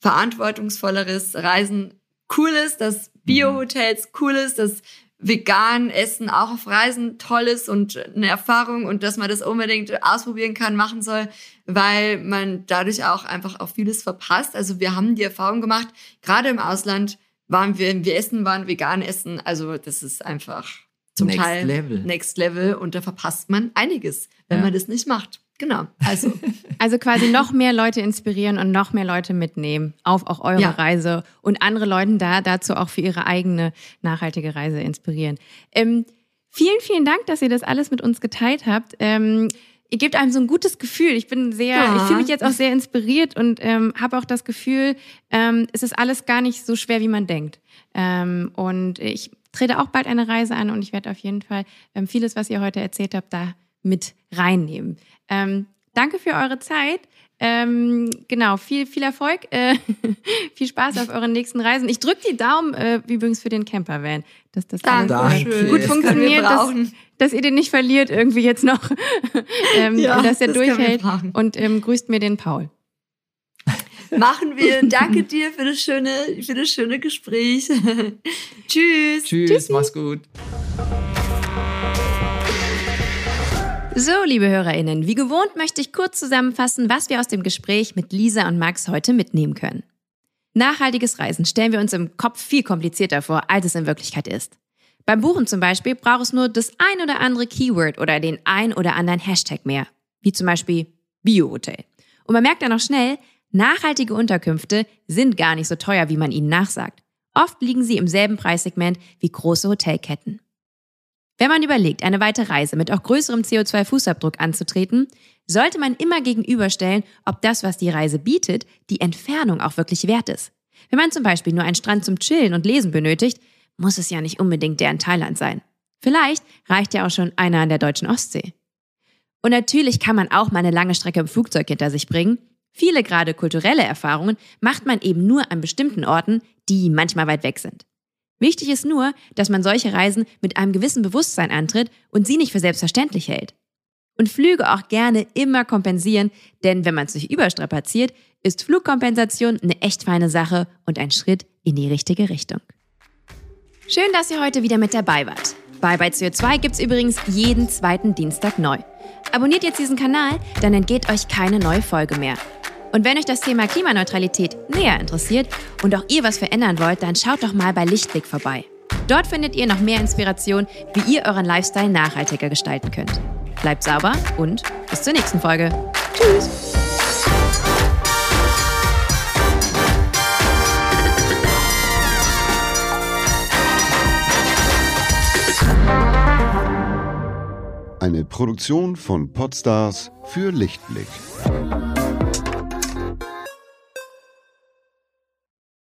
verantwortungsvolleres Reisen cool ist, dass Bio-Hotels cool ist, dass vegan Essen auch auf Reisen toll ist und eine Erfahrung und dass man das unbedingt ausprobieren kann, machen soll, weil man dadurch auch einfach auf vieles verpasst. Also wir haben die Erfahrung gemacht, gerade im Ausland waren wir, wir essen waren vegan essen, also das ist einfach zum Next Teil Level. Next Level und da verpasst man einiges, wenn ja. man das nicht macht. Genau. Also. also quasi noch mehr Leute inspirieren und noch mehr Leute mitnehmen auf auch eure ja. Reise und andere Leute da dazu auch für ihre eigene nachhaltige Reise inspirieren. Ähm, vielen, vielen Dank, dass ihr das alles mit uns geteilt habt. Ähm, ihr gebt einem so ein gutes Gefühl. Ich bin sehr, ja. ich fühle mich jetzt auch sehr inspiriert und ähm, habe auch das Gefühl, ähm, es ist alles gar nicht so schwer, wie man denkt. Ähm, und ich trete auch bald eine Reise an und ich werde auf jeden Fall ähm, vieles, was ihr heute erzählt habt, da mit reinnehmen. Ähm, danke für eure Zeit. Ähm, genau, viel, viel Erfolg, äh, viel Spaß auf euren nächsten Reisen. Ich drücke die Daumen äh, übrigens für den Campervan, dass das alles äh, gut funktioniert, dass, dass, ihr den nicht verliert irgendwie jetzt noch, ähm, ja, dass er das durchhält. Und ähm, grüßt mir den Paul. Machen wir. Danke dir für das schöne, für das schöne Gespräch. Tschüss. Tschüss, Tschüssi. mach's gut. So, liebe HörerInnen, wie gewohnt möchte ich kurz zusammenfassen, was wir aus dem Gespräch mit Lisa und Max heute mitnehmen können. Nachhaltiges Reisen stellen wir uns im Kopf viel komplizierter vor, als es in Wirklichkeit ist. Beim Buchen zum Beispiel braucht es nur das ein oder andere Keyword oder den ein oder anderen Hashtag mehr, wie zum Beispiel Biohotel. Und man merkt dann auch schnell, nachhaltige Unterkünfte sind gar nicht so teuer, wie man ihnen nachsagt. Oft liegen sie im selben Preissegment wie große Hotelketten. Wenn man überlegt, eine weite Reise mit auch größerem CO2-Fußabdruck anzutreten, sollte man immer gegenüberstellen, ob das, was die Reise bietet, die Entfernung auch wirklich wert ist. Wenn man zum Beispiel nur einen Strand zum Chillen und Lesen benötigt, muss es ja nicht unbedingt der in Thailand sein. Vielleicht reicht ja auch schon einer an der deutschen Ostsee. Und natürlich kann man auch mal eine lange Strecke im Flugzeug hinter sich bringen. Viele gerade kulturelle Erfahrungen macht man eben nur an bestimmten Orten, die manchmal weit weg sind. Wichtig ist nur, dass man solche Reisen mit einem gewissen Bewusstsein antritt und sie nicht für selbstverständlich hält. Und Flüge auch gerne immer kompensieren, denn wenn man sich überstrapaziert, ist Flugkompensation eine echt feine Sache und ein Schritt in die richtige Richtung. Schön, dass ihr heute wieder mit dabei wart. Bye Bye CO2 gibt's übrigens jeden zweiten Dienstag neu. Abonniert jetzt diesen Kanal, dann entgeht euch keine neue Folge mehr. Und wenn euch das Thema Klimaneutralität näher interessiert und auch ihr was verändern wollt, dann schaut doch mal bei Lichtblick vorbei. Dort findet ihr noch mehr Inspiration, wie ihr euren Lifestyle nachhaltiger gestalten könnt. Bleibt sauber und bis zur nächsten Folge. Tschüss! Eine Produktion von Podstars für Lichtblick.